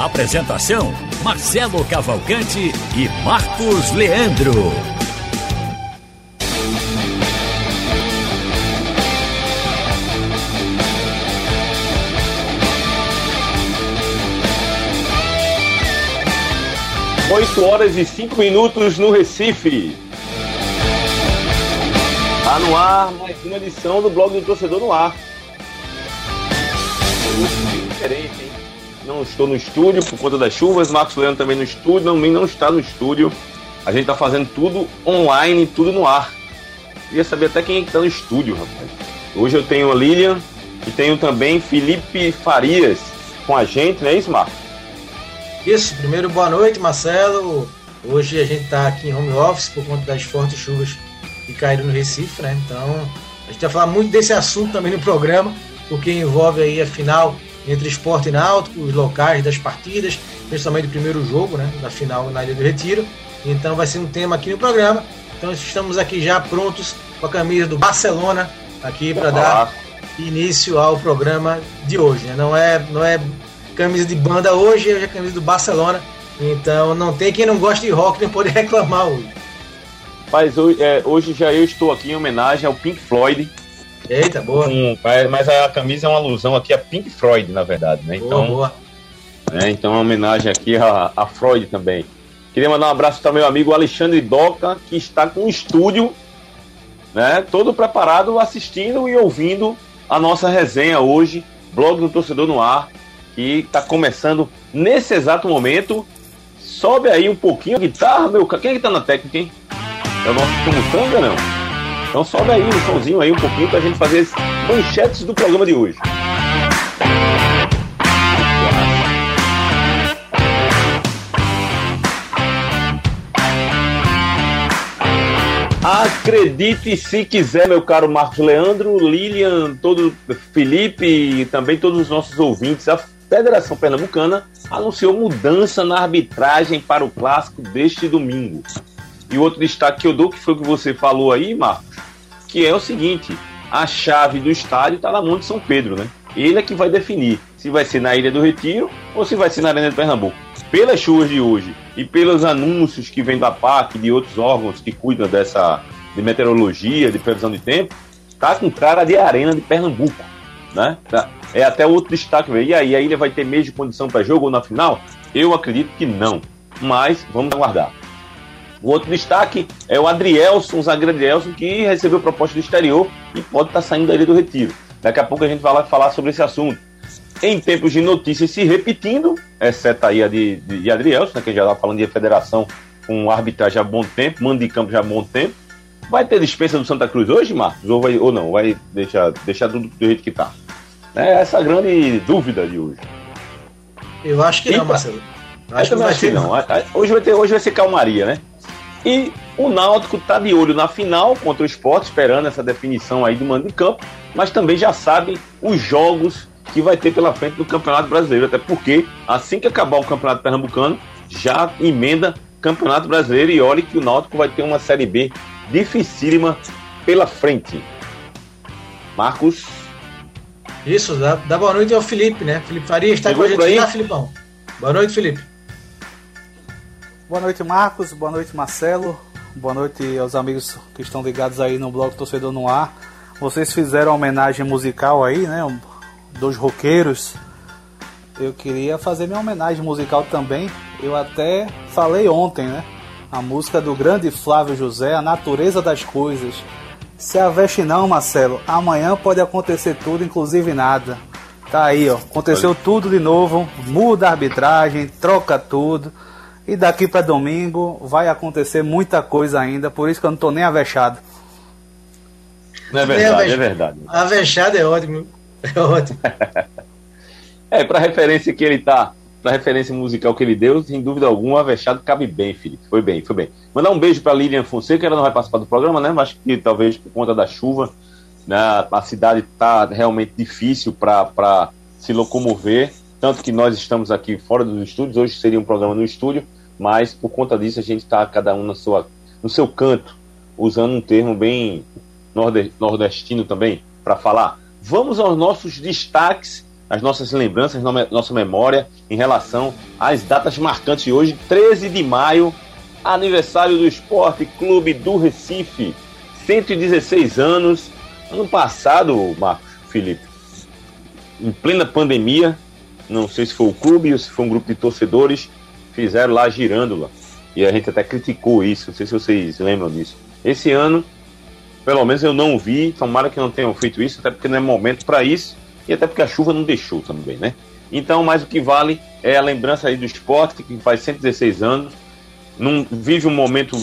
Apresentação: Marcelo Cavalcante e Marcos Leandro. Oito horas e cinco minutos no Recife. Tá no ar mais uma edição do blog do Torcedor no Ar. Diferente, hein? Não estou no estúdio por conta das chuvas, Marcos Leandro também no estúdio, não, não está no estúdio. A gente está fazendo tudo online, tudo no ar. Queria saber até quem é está no estúdio, rapaz. Hoje eu tenho a Lilian e tenho também Felipe Farias com a gente, não é isso? Isso, primeiro boa noite, Marcelo. Hoje a gente está aqui em home office por conta das fortes chuvas que caíram no Recife, né? Então a gente vai falar muito desse assunto também no programa, porque envolve aí a final entre esporte e náutico, os locais das partidas, principalmente o primeiro jogo, né? Da final na Ilha do Retiro. Então vai ser um tema aqui no programa. Então estamos aqui já prontos com a camisa do Barcelona aqui para dar início ao programa de hoje. Né? Não é, não é camisa de banda hoje, hoje é camisa do Barcelona. Então não tem quem não goste de rock nem poder reclamar hoje. Mas hoje, é, hoje já eu estou aqui em homenagem ao Pink Floyd. Eita, boa. Um, mas a camisa é uma alusão aqui a Pink Floyd, na verdade, né? Então, boa, boa. É, então é uma homenagem aqui a, a Freud também. Queria mandar um abraço para meu amigo Alexandre Doca, que está com o estúdio, né? Todo preparado, assistindo e ouvindo a nossa resenha hoje, blog do Torcedor no Ar, que está começando nesse exato momento. Sobe aí um pouquinho a guitarra, meu. Quem é que tá na técnica, hein? É o nosso Tumutanga, não? Então sobe aí um somzinho aí um pouquinho pra gente fazer as manchetes do programa de hoje. Acredite se quiser, meu caro Marcos Leandro, Lilian, todo Felipe e também todos os nossos ouvintes. A Federação Pernambucana anunciou mudança na arbitragem para o clássico deste domingo. E outro destaque que eu dou, que foi o que você falou aí, Marcos, que é o seguinte: a chave do estádio está na mão de São Pedro, né? Ele é que vai definir se vai ser na Ilha do Retiro ou se vai ser na Arena de Pernambuco. Pelas chuvas de hoje e pelos anúncios que vêm da PAC e de outros órgãos que cuidam dessa de meteorologia, de previsão de tempo, tá com cara de Arena de Pernambuco, né? Tá. É até outro destaque. E aí, a ilha vai ter de condição para jogo ou na final? Eu acredito que não, mas vamos aguardar. O outro destaque é o Adrielson, o zagueiro Adrielson, que recebeu proposta do exterior e pode estar tá saindo Ilha do Retiro. Daqui a pouco a gente vai lá falar sobre esse assunto. Em tempos de notícias se repetindo, exceto aí a de, de, de Adrielson, né, que já está falando de federação com arbitragem há bom tempo, mando de campo já há bom tempo. Vai ter dispensa do Santa Cruz hoje, Marcos? Ou, vai, ou não? Vai deixar, deixar tudo do jeito que está? É essa a grande dúvida de hoje. Eu acho que não. Marcelo. Acho que não vai ter, não. Hoje vai, ter, hoje vai ser calmaria, né? E o Náutico está de olho na final contra o Sport, esperando essa definição aí do mando de campo, mas também já sabe os jogos que vai ter pela frente do Campeonato Brasileiro, até porque assim que acabar o Campeonato Pernambucano, já emenda Campeonato Brasileiro e olhe que o Náutico vai ter uma Série B dificílima pela frente. Marcos. Isso, dá, dá boa noite ao Felipe, né? Felipe Faria está com a gente já, Filipão. Boa noite, Felipe. Boa noite, Marcos. Boa noite, Marcelo. Boa noite aos amigos que estão ligados aí no blog Torcedor no Ar. Vocês fizeram uma homenagem musical aí, né? Dos roqueiros. Eu queria fazer minha homenagem musical também. Eu até falei ontem, né? A música do grande Flávio José, A Natureza das Coisas. Se aveste não, Marcelo. Amanhã pode acontecer tudo, inclusive nada. Tá aí, ó. Aconteceu tudo de novo. Muda a arbitragem, troca tudo. E daqui para domingo vai acontecer muita coisa ainda, por isso que eu não tô nem avexado. Não é verdade, é verdade. Avexado é ótimo. É ótimo. é, para referência que ele tá pela referência musical que ele deu, sem dúvida alguma, Avexado cabe bem, Felipe. Foi bem, foi bem. Mandar um beijo para Lilian Fonseca, ela não vai participar do programa, né? Mas que talvez por conta da chuva, né, a cidade está realmente difícil para se locomover. Tanto que nós estamos aqui fora dos estúdios, hoje seria um programa no estúdio, mas por conta disso a gente está cada um na sua, no seu canto, usando um termo bem nordestino também para falar. Vamos aos nossos destaques as nossas lembranças, nossa memória em relação às datas marcantes de hoje, 13 de maio, aniversário do Esporte Clube do Recife, 116 anos. Ano passado, Marcos Felipe, em plena pandemia, não sei se foi o clube ou se foi um grupo de torcedores, fizeram lá girândola. E a gente até criticou isso, não sei se vocês lembram disso. Esse ano, pelo menos eu não vi, tomara que não tenham feito isso, até porque não é momento para isso e até porque a chuva não deixou também, né? Então, mais o que vale é a lembrança aí do esporte, que faz 116 anos, num, vive um momento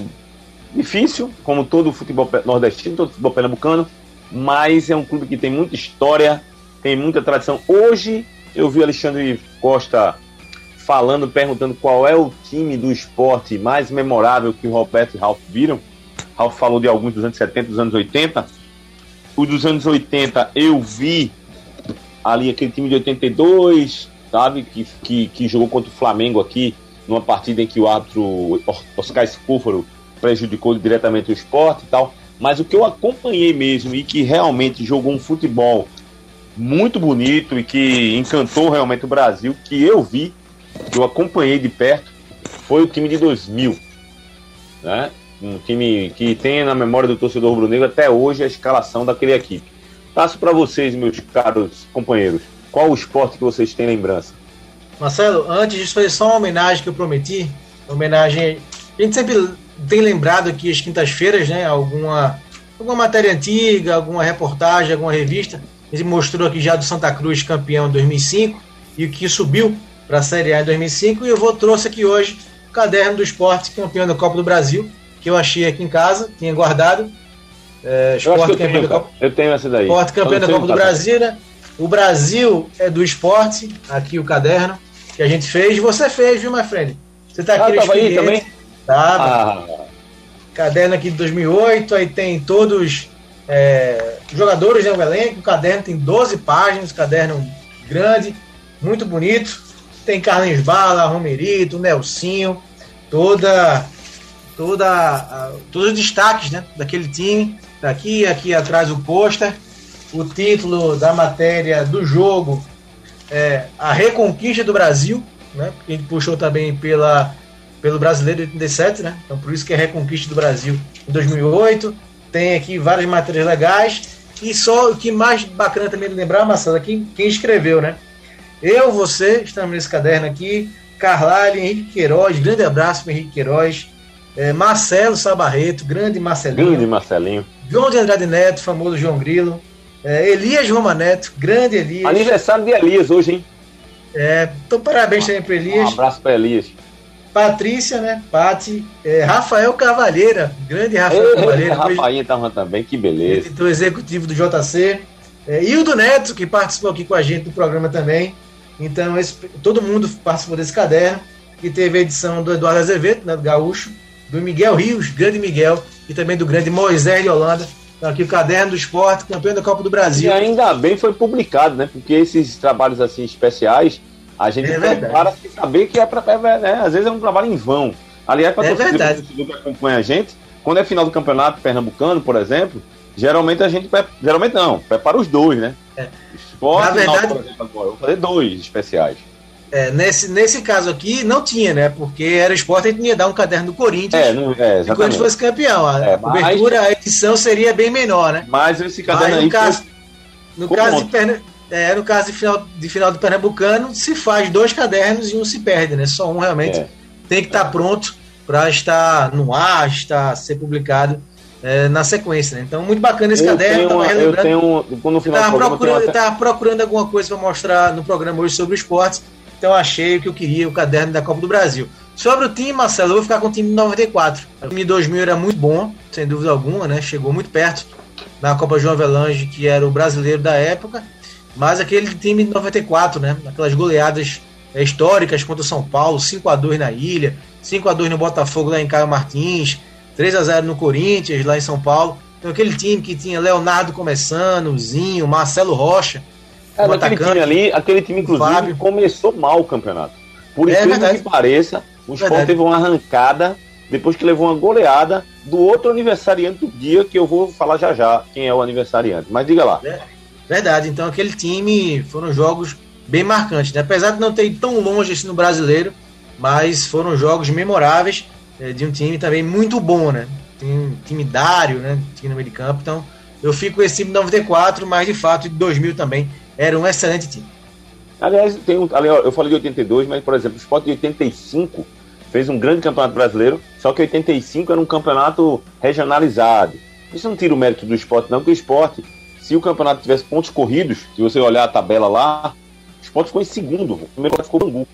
difícil, como todo o futebol nordestino, todo o futebol pernambucano, mas é um clube que tem muita história, tem muita tradição. Hoje eu vi Alexandre Costa falando, perguntando qual é o time do esporte mais memorável que o Roberto e Ralf viram. Ralf falou de alguns dos anos 70, dos anos 80. O dos anos 80 eu vi ali aquele time de 82, sabe? Que, que, que jogou contra o Flamengo aqui, numa partida em que o árbitro Oscar Scúfaro prejudicou diretamente o esporte e tal. Mas o que eu acompanhei mesmo e que realmente jogou um futebol muito bonito e que encantou realmente o Brasil, que eu vi, que eu acompanhei de perto, foi o time de 2000. Né? Um time que tem na memória do torcedor rubro-negro até hoje a escalação daquele equipe. Passo para vocês, meus caros companheiros. Qual o esporte que vocês têm lembrança? Marcelo, antes disso, fazer só uma homenagem que eu prometi. Homenagem. A gente sempre tem lembrado aqui as quintas-feiras, né? Alguma, alguma matéria antiga, alguma reportagem, alguma revista. A gente mostrou aqui já do Santa Cruz campeão em 2005 e o que subiu para a Série A em 2005. E eu vou trouxe aqui hoje o caderno do esporte campeão da Copa do Brasil, que eu achei aqui em casa, tinha guardado. É, eu, eu, tenho, Copa, eu tenho essa daí. Esporte campeão da Copa do Brasil, né? O Brasil é do esporte, aqui o caderno que a gente fez. Você fez, viu, my friend? Você tá aqui ah, no aí também? Tava. Ah. Caderno aqui de 2008, aí tem todos é, jogadores né, o elenco. O caderno tem 12 páginas, caderno grande, muito bonito. Tem Carlos Bala, Romerito, Nelsinho, toda, toda, todos os destaques né, daquele time. Tá aqui, atrás o pôster. O título da matéria do jogo é A Reconquista do Brasil, né? A gente puxou também pela, pelo Brasileiro de 87, né? Então por isso que é Reconquista do Brasil em 2008. Tem aqui várias matérias legais. E só o que mais bacana também lembrar, Marcelo, aqui quem escreveu, né? Eu, você, estamos nesse caderno aqui. Carlyle, Henrique Queiroz, grande abraço para Henrique Queiroz. É, Marcelo Sabarreto, grande Marcelinho. Grande Marcelinho. João de Andrade Neto, famoso João Grilo. É, Elias Roma Neto, grande Elias. Aniversário de Elias hoje, hein? É, então parabéns também para Elias. Um abraço para Elias. Patrícia, né? Pati. É, Rafael Cavalheira, grande Rafael Cavalheira. Rafael estava também, que beleza. Do executivo do JC. É, e o do Neto, que participou aqui com a gente do programa também. Então, esse, todo mundo participou desse caderno. E teve a edição do Eduardo Azevedo, né, do Gaúcho do Miguel Rios, grande Miguel, e também do grande Moisés de Holanda. Então, aqui o Caderno do Esporte, campeão da Copa do Brasil. E ainda bem foi publicado, né? Porque esses trabalhos assim especiais, a gente é prepara sem saber que é para. É, né? Às vezes é um trabalho em vão. Aliás, para é verdade. que acompanha a gente, quando é final do campeonato pernambucano, por exemplo, geralmente a gente. Geralmente não, prepara os dois, né? É. Esporte, Na verdade, por exemplo, agora. Vou fazer dois especiais. É, nesse, nesse caso aqui, não tinha, né? Porque era esporte, a gente ia dar um caderno do Corinthians. É, não, é, e quando fosse campeão. A é, cobertura, mas, a edição seria bem menor, né? Mas esse caderno mas, no aí. Caso, no, caso de é, no caso de final, de final do Pernambucano, se faz dois cadernos e um se perde, né? Só um realmente é. tem que estar tá pronto para estar no ar, estar ser publicado é, na sequência. Né? Então, muito bacana esse eu caderno. Tenho uma, eu tenho, no final tava procurando, até... tava procurando alguma coisa para mostrar no programa hoje sobre o esporte então achei o que eu queria, o caderno da Copa do Brasil. Sobre o time, Marcelo, eu vou ficar com o time de 94. O time de 2000 era muito bom, sem dúvida alguma, né? Chegou muito perto na Copa João Avelange, que era o brasileiro da época. Mas aquele time de 94, né? Aquelas goleadas é, históricas contra o São Paulo, 5 a 2 na Ilha, 5 a 2 no Botafogo lá em Caio Martins, 3 a 0 no Corinthians lá em São Paulo. Então aquele time que tinha Leonardo começando, Zinho, Marcelo Rocha, é, aquele atacante, time ali, aquele time inclusive Fábio. começou mal o campeonato. Por é, incrível que pareça, o Sport teve uma arrancada depois que levou uma goleada do outro aniversariante do dia, que eu vou falar já já quem é o aniversariante. Mas diga lá. É, verdade, então aquele time foram jogos bem marcantes, né? apesar de não ter ido tão longe assim no brasileiro, mas foram jogos memoráveis de um time também muito bom, né? Tem um time Dário, né? Time no meio de campo, então eu fico com esse time de 94, mas de fato de 2000 também era um excelente time. Aliás, tem um, eu falei de 82, mas por exemplo, o Sport de 85 fez um grande campeonato brasileiro, só que 85 era um campeonato regionalizado. Isso não tira o mérito do esporte, não, porque o esporte, se o campeonato tivesse pontos corridos, se você olhar a tabela lá, o esporte ficou em segundo, o primeiro ficou Bangu.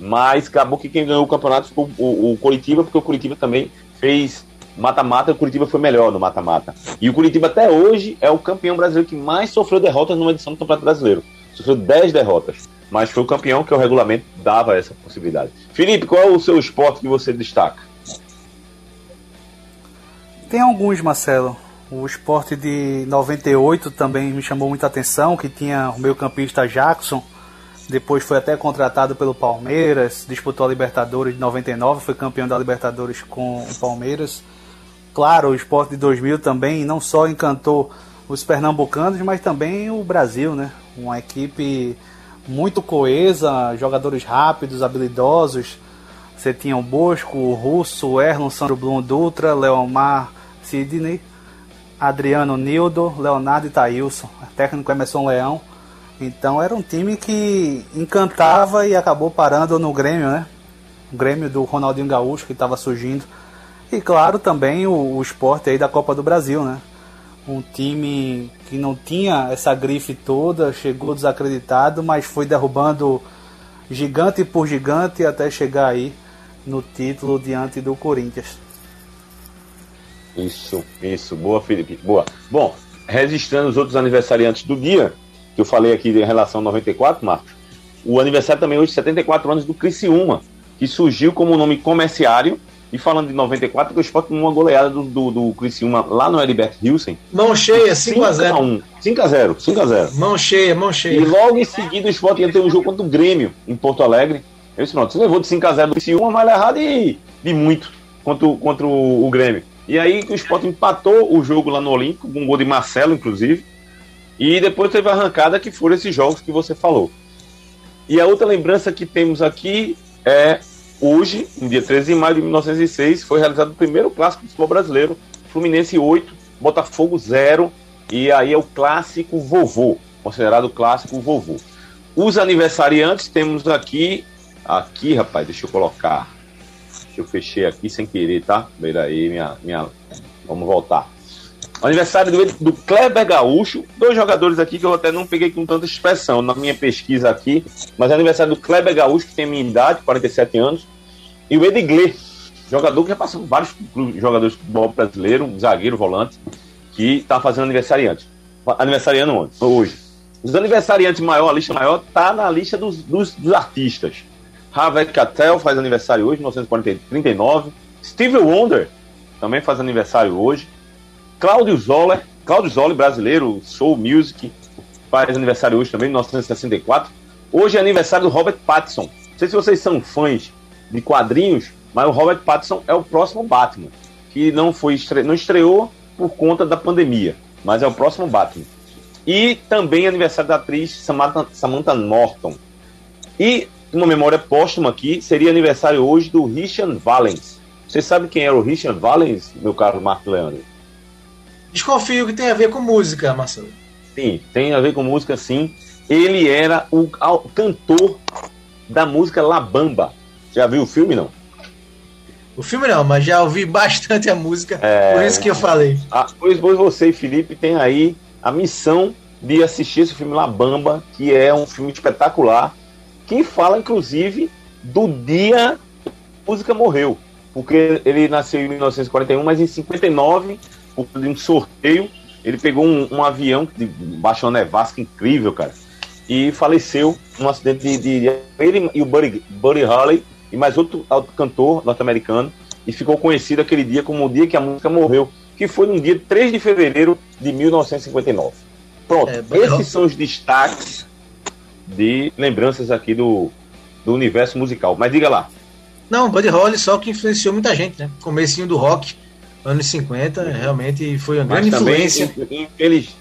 Mas acabou que quem ganhou o campeonato foi o, o Curitiba, porque o Curitiba também fez mata-mata, o Curitiba foi melhor no mata-mata. E o Curitiba até hoje é o campeão brasileiro que mais sofreu derrotas numa edição do Campeonato Brasileiro. Sofreu 10 derrotas mas foi o campeão que o regulamento dava essa possibilidade. Felipe, qual é o seu esporte que você destaca? Tem alguns, Marcelo. O esporte de 98 também me chamou muita atenção, que tinha o meio campista Jackson, depois foi até contratado pelo Palmeiras, disputou a Libertadores de 99, foi campeão da Libertadores com o Palmeiras. Claro, o esporte de 2000 também não só encantou os pernambucanos, mas também o Brasil, né? Uma equipe muito coesa, jogadores rápidos, habilidosos. Você tinha o Bosco, o Russo, o Erlon, Sandro Blum Dutra, Leomar Sidney, Adriano Nildo, Leonardo e Thailson, técnico Emerson Leão. Então era um time que encantava e acabou parando no Grêmio, né? O Grêmio do Ronaldinho Gaúcho que estava surgindo. E claro também o, o esporte aí da Copa do Brasil, né? um time que não tinha essa grife toda, chegou desacreditado, mas foi derrubando gigante por gigante até chegar aí no título diante do Corinthians. Isso, isso, boa Felipe, boa. Bom, registrando os outros aniversariantes do dia, que eu falei aqui em relação ao 94, Marcos, o aniversário também hoje, 74 anos do Criciúma, que surgiu como nome comerciário e falando de 94, o Sport uma goleada do, do, do Criciúma lá no Heriberto Hilsen. Mão cheia, 5x0. 5x0, 5x0. Mão cheia, mão cheia. E logo em seguida o Sport ia ter um jogo contra o Grêmio, em Porto Alegre. Eu disse, pronto, você levou de 5x0 do Criciúma, vai levar de, de muito contra, contra o, o Grêmio. E aí o Sport empatou o jogo lá no Olímpico, com um gol de Marcelo, inclusive. E depois teve a arrancada, que foram esses jogos que você falou. E a outra lembrança que temos aqui é Hoje, no dia 13 de maio de 1906, foi realizado o primeiro clássico do futebol brasileiro, Fluminense 8, Botafogo 0, e aí é o clássico vovô, considerado clássico vovô. Os aniversariantes temos aqui, aqui rapaz, deixa eu colocar, deixa eu fechei aqui sem querer, tá? Veja aí, minha, minha, vamos voltar. Aniversário do, do Kleber Gaúcho, dois jogadores aqui que eu até não peguei com tanta expressão na minha pesquisa aqui, mas é aniversário do Kleber Gaúcho, que tem minha idade, 47 anos, e o Edgley, jogador que já passou vários jogadores de futebol brasileiro, um zagueiro, volante, que está fazendo aniversariante. Aniversariando ontem, hoje. Os aniversariantes maior, a lista maior, tá na lista dos, dos, dos artistas. Harvey Keitel faz aniversário hoje, 1939. Steve Wonder também faz aniversário hoje. Cláudio Zoller, Cláudio Zoller, brasileiro, Soul Music, faz aniversário hoje também, 1964. Hoje é aniversário do Robert Pattinson. Não sei se vocês são fãs de quadrinhos, mas o Robert Pattinson é o próximo Batman, que não foi estre... não estreou por conta da pandemia, mas é o próximo Batman. E também é aniversário da atriz Samantha, Samantha Norton. E uma memória póstuma aqui, seria aniversário hoje do Richard Valens. Você sabe quem era o Richard Valens, meu caro Marco Leandro? Desconfio que tem a ver com música, Marcelo. Sim, tem a ver com música, sim. Ele era o, cantor da música La Bamba. Já viu o filme, não? O filme não, mas já ouvi bastante a música, é... por isso que eu falei. Ah, pois, pois você e Felipe tem aí a missão de assistir esse filme La Bamba, que é um filme espetacular, que fala, inclusive, do dia que a música morreu. Porque ele nasceu em 1941, mas em 59 por de um sorteio. Ele pegou um, um avião que baixou uma nevasca incrível, cara. e faleceu num acidente de, de, de ele e o Buddy, Buddy Holly e mais outro, outro cantor norte-americano e ficou conhecido aquele dia como o dia que a música morreu, que foi no dia 3 de fevereiro de 1959. Pronto, é, esses são os destaques de lembranças aqui do, do universo musical. Mas diga lá. Não, Buddy Holly só que influenciou muita gente, né? Comecinho do rock, anos 50, uhum. realmente foi uma grande influência. Infeliz,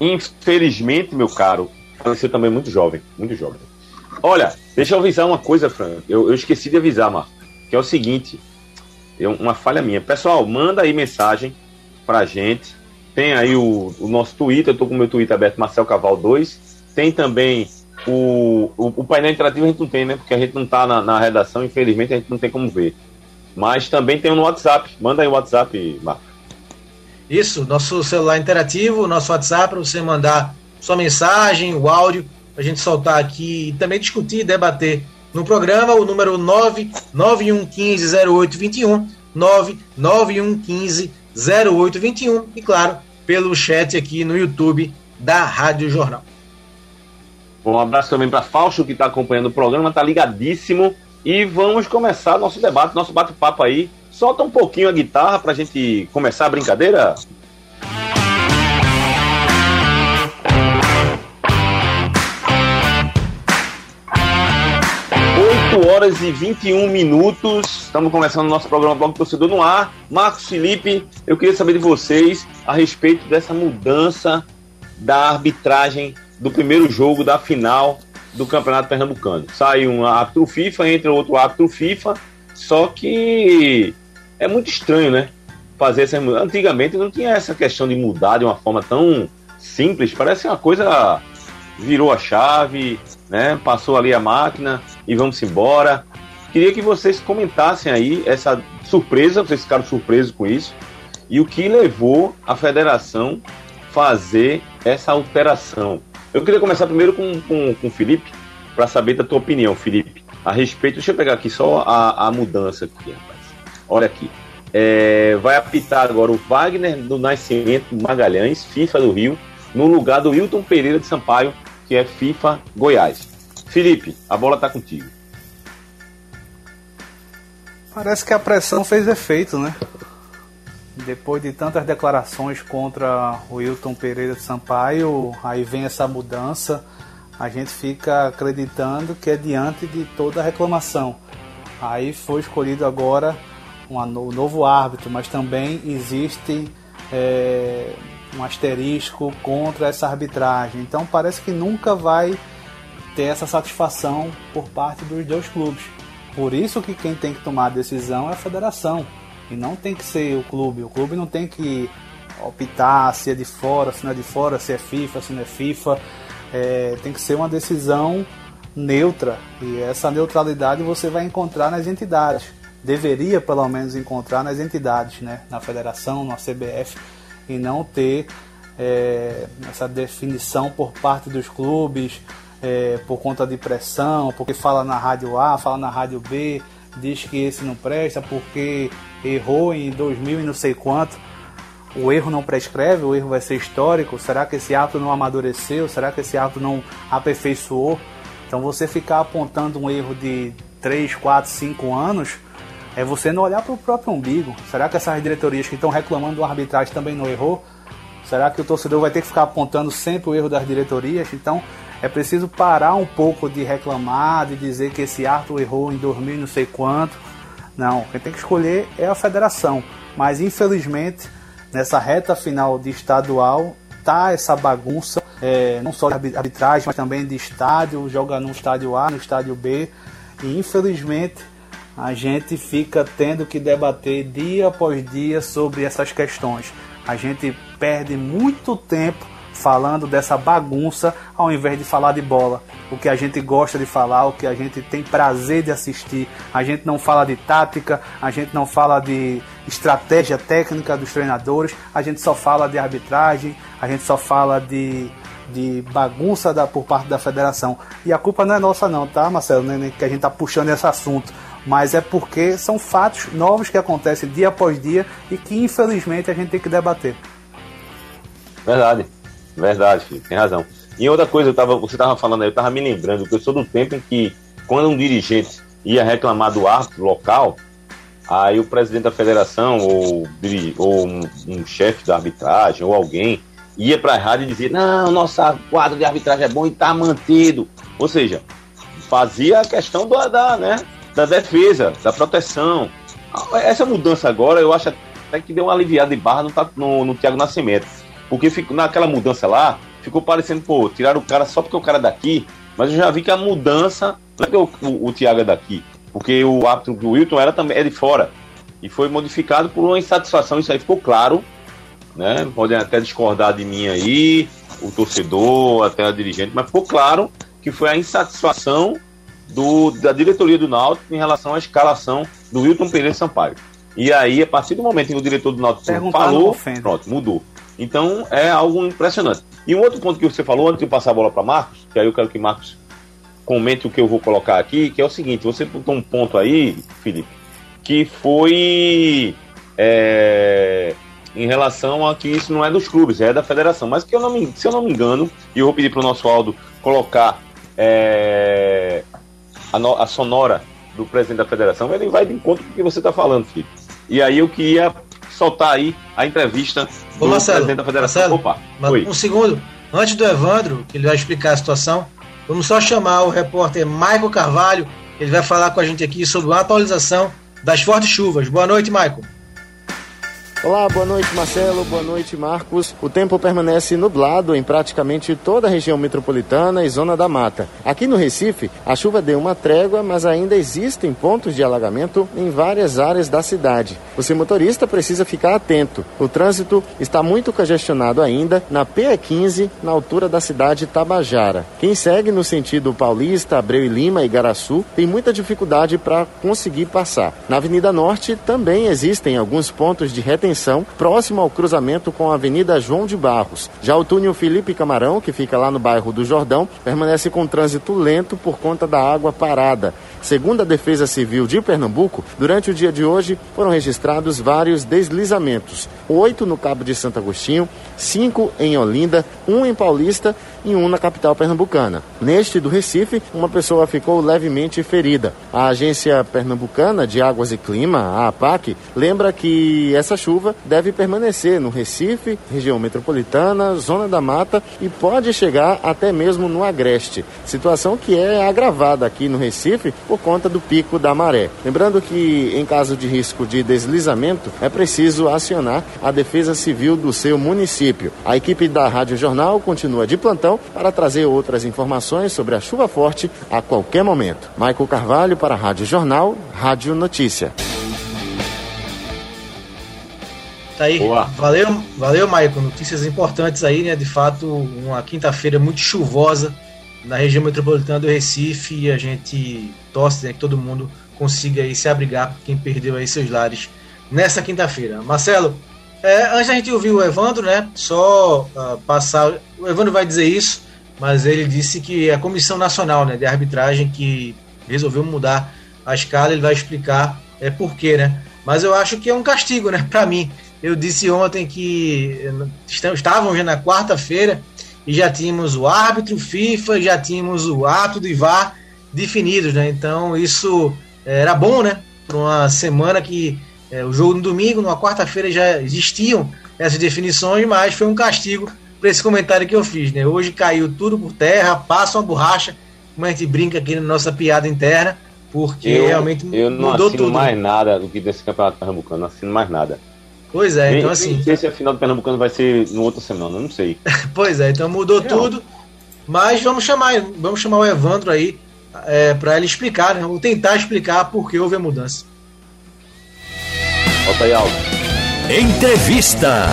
infelizmente, meu caro, faleceu também muito jovem, muito jovem. Olha, deixa eu avisar uma coisa, Fran. Eu, eu esqueci de avisar, Marco, que é o seguinte, é uma falha minha. Pessoal, manda aí mensagem pra gente. Tem aí o, o nosso Twitter, eu tô com o meu Twitter aberto, Marcel Caval 2. Tem também o, o, o, painel interativo a gente não tem, né? Porque a gente não tá na, na, redação, infelizmente a gente não tem como ver. Mas também tem no WhatsApp. Manda aí o WhatsApp, Marco. Isso, nosso celular interativo, nosso WhatsApp, para você mandar sua mensagem, o áudio, para a gente soltar aqui e também discutir e debater no programa, o número 991150821, 991150821 e, claro, pelo chat aqui no YouTube da Rádio Jornal. Um abraço também para Fausto, que está acompanhando o programa, está ligadíssimo. E vamos começar nosso debate, nosso bate-papo aí. Solta um pouquinho a guitarra para a gente começar a brincadeira. 8 horas e 21 minutos. Estamos começando o nosso programa Bloco Torcedor no ar. Marcos Felipe, eu queria saber de vocês a respeito dessa mudança da arbitragem do primeiro jogo da final do Campeonato Pernambucano. Sai um árbitro FIFA, entra outro árbitro FIFA, só que é muito estranho, né? Fazer essa Antigamente não tinha essa questão de mudar de uma forma tão simples, parece uma coisa virou a chave, né? Passou ali a máquina e vamos embora. Queria que vocês comentassem aí essa surpresa, vocês ficaram surpresos com isso, e o que levou a federação fazer essa alteração. Eu queria começar primeiro com, com, com o Felipe, para saber da tua opinião, Felipe, a respeito. Deixa eu pegar aqui só a, a mudança aqui, rapaz. Olha aqui. É, vai apitar agora o Wagner do Nascimento Magalhães, FIFA do Rio, no lugar do Wilton Pereira de Sampaio, que é FIFA Goiás. Felipe, a bola está contigo. Parece que a pressão fez efeito, né? Depois de tantas declarações contra o Wilton Pereira de Sampaio, aí vem essa mudança. A gente fica acreditando que é diante de toda a reclamação. Aí foi escolhido agora um novo árbitro, mas também existe é, um asterisco contra essa arbitragem. Então parece que nunca vai ter essa satisfação por parte dos dois clubes. Por isso que quem tem que tomar a decisão é a federação e não tem que ser o clube. O clube não tem que optar se é de fora, se não é de fora, se é FIFA, se não é FIFA. É, tem que ser uma decisão neutra e essa neutralidade você vai encontrar nas entidades. Deveria pelo menos encontrar nas entidades, né? na federação, na CBF e não ter é, essa definição por parte dos clubes é, por conta de pressão, porque fala na rádio A, fala na rádio B, diz que esse não presta porque errou em 2000 e não sei quanto. O erro não prescreve, o erro vai ser histórico. Será que esse ato não amadureceu? Será que esse ato não aperfeiçoou? Então você ficar apontando um erro de 3, 4, 5 anos é você não olhar para o próprio umbigo. Será que essas diretorias que estão reclamando do arbitragem também não errou? Será que o torcedor vai ter que ficar apontando sempre o erro das diretorias? Então é preciso parar um pouco de reclamar, de dizer que esse Arthur errou em 2000 não sei quanto. Não, quem tem que escolher é a federação. Mas infelizmente, nessa reta final de estadual, tá essa bagunça, é, não só de arbitragem, mas também de estádio, joga no estádio A, no estádio B. E infelizmente a gente fica tendo que debater dia após dia sobre essas questões. A gente perde muito tempo falando dessa bagunça ao invés de falar de bola. O que a gente gosta de falar, o que a gente tem prazer de assistir. A gente não fala de tática, a gente não fala de estratégia técnica dos treinadores, a gente só fala de arbitragem, a gente só fala de, de bagunça da, por parte da federação. E a culpa não é nossa não, tá, Marcelo? Que a gente tá puxando esse assunto. Mas é porque são fatos novos que acontecem dia após dia e que infelizmente a gente tem que debater. Verdade. Verdade, tem razão. E outra coisa, eu tava, você estava falando aí, eu estava me lembrando que eu sou do tempo em que, quando um dirigente ia reclamar do árbitro local, aí o presidente da federação, ou, ou um, um chefe da arbitragem, ou alguém, ia para a rádio e dizia: Não, nosso quadro de arbitragem é bom e está mantido. Ou seja, fazia a questão da, da, né, da defesa, da proteção. Essa mudança agora, eu acho até que deu uma aliviada de barra no, no, no Thiago Nascimento. Porque ficou, naquela mudança lá, ficou parecendo, pô, tiraram o cara só porque o cara é daqui. Mas eu já vi que a mudança, não é que o, o, o Thiago é daqui, porque o árbitro do Wilton era também é de fora. E foi modificado por uma insatisfação, isso aí ficou claro. Né? Podem até discordar de mim aí, o torcedor, até a dirigente, mas ficou claro que foi a insatisfação do, da diretoria do Náutico em relação à escalação do Wilton Pereira Sampaio. E aí, a partir do momento em que o diretor do Náutico falou, pronto, mudou. Então é algo impressionante. E um outro ponto que você falou, antes de passar a bola para Marcos, que aí eu quero que Marcos comente o que eu vou colocar aqui, que é o seguinte: você botou um ponto aí, Felipe, que foi é, em relação a que isso não é dos clubes, é da federação. Mas que eu não me, se eu não me engano, e eu vou pedir para o nosso Aldo colocar é, a, no, a, sonora do presidente da federação, ele vai de encontro com o que você está falando, Felipe. E aí eu queria soltar aí a entrevista do Ô, Marcelo, presidente da federação. Marcelo, Opa, um segundo, antes do Evandro, que ele vai explicar a situação, vamos só chamar o repórter Michael Carvalho, ele vai falar com a gente aqui sobre a atualização das fortes chuvas. Boa noite, Michael. Olá, boa noite Marcelo, boa noite Marcos. O tempo permanece nublado em praticamente toda a região metropolitana e zona da mata. Aqui no Recife, a chuva deu uma trégua, mas ainda existem pontos de alagamento em várias áreas da cidade. Você motorista precisa ficar atento. O trânsito está muito congestionado ainda na PE15, na altura da cidade Tabajara. Quem segue no sentido Paulista, Abreu e Lima e Garaçu tem muita dificuldade para conseguir passar. Na Avenida Norte também existem alguns pontos de retenção próximo ao cruzamento com a Avenida João de Barros. Já o túnel Felipe Camarão, que fica lá no bairro do Jordão, permanece com trânsito lento por conta da água parada. Segundo a Defesa Civil de Pernambuco, durante o dia de hoje foram registrados vários deslizamentos: oito no Cabo de Santo Agostinho, cinco em Olinda, um em Paulista e um na capital pernambucana. Neste do Recife, uma pessoa ficou levemente ferida. A Agência Pernambucana de Águas e Clima, a APAC, lembra que essa chuva deve permanecer no Recife, região metropolitana, zona da mata e pode chegar até mesmo no Agreste. Situação que é agravada aqui no Recife por conta do pico da maré. Lembrando que, em caso de risco de deslizamento, é preciso acionar a Defesa Civil do seu município. A equipe da Rádio Jornal continua de plantão para trazer outras informações sobre a chuva forte a qualquer momento. Michael Carvalho para a Rádio Jornal, Rádio Notícia. Tá aí. Boa. Valeu, valeu, Maicon. Notícias importantes aí, né? De fato, uma quinta-feira muito chuvosa na região metropolitana do Recife e a gente torce né, que todo mundo consiga aí se abrigar quem perdeu aí seus lares nessa quinta-feira. Marcelo, é, antes da gente ouvir o Evandro, né? Só uh, passar. O Evandro vai dizer isso, mas ele disse que é a Comissão Nacional né, de Arbitragem que resolveu mudar a escala, ele vai explicar é, por quê, né? Mas eu acho que é um castigo, né? Para mim. Eu disse ontem que estávamos já na quarta-feira e já tínhamos o árbitro FIFA, já tínhamos o ato do IVAR definidos, né? Então isso era bom, né? Para uma semana que é, o jogo no domingo, numa quarta-feira já existiam essas definições, mas foi um castigo para esse comentário que eu fiz, né? Hoje caiu tudo por terra, passa uma borracha, como a gente brinca aqui na nossa piada interna, porque eu, realmente eu não mudou assino tudo. mais nada do que desse campeonato pernambucano, não assino mais nada. Pois é, então assim. Não sei se a final do Pernambucano vai ser no outra semana, não sei. pois é, então mudou tudo. Mas vamos chamar, vamos chamar o Evandro aí é, para ele explicar, né? Vou tentar explicar por que houve a mudança. Volta aí, Aldo. Entrevista.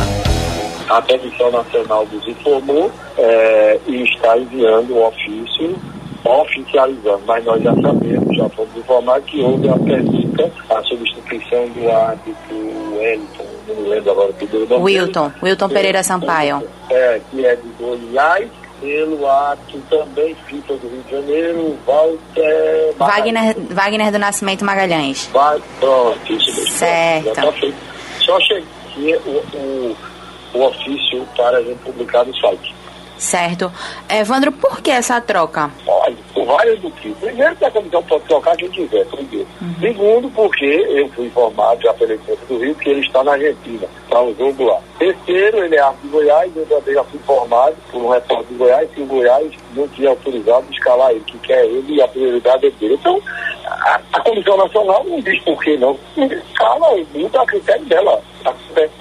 A Comissão Nacional nos informou é, e está enviando um ofício oficializando, mas nós já sabemos, já fomos informar que houve a pergunta, a substituição do árbitro Wellington, não me lembro agora o nome. Wilton, Wilton Pereira Sampaio. É, que é de Goiás, pelo ato também FIFA do Rio de Janeiro, Walter Wagner, Wagner do Nascimento Magalhães. Vai, pronto, isso mesmo. Certo. Tá. Só cheguei o, o, o ofício para a gente publicar no site. Certo. Evandro, por que essa troca? Olha, por vários motivos. Primeiro, que a comissão pode trocar quem quiser, primeiro. Uhum. Segundo, porque eu fui informado já pela imprensa do Rio que ele está na Argentina, para o jogo lá. Terceiro, ele é árbitro de Goiás, eu também já fui informado por um repórter de Goiás que o Goiás não tinha autorizado escalar ele, que quer ele e a prioridade é dele. Então, a, a Comissão Nacional não diz por que não. Escala muito a critério dela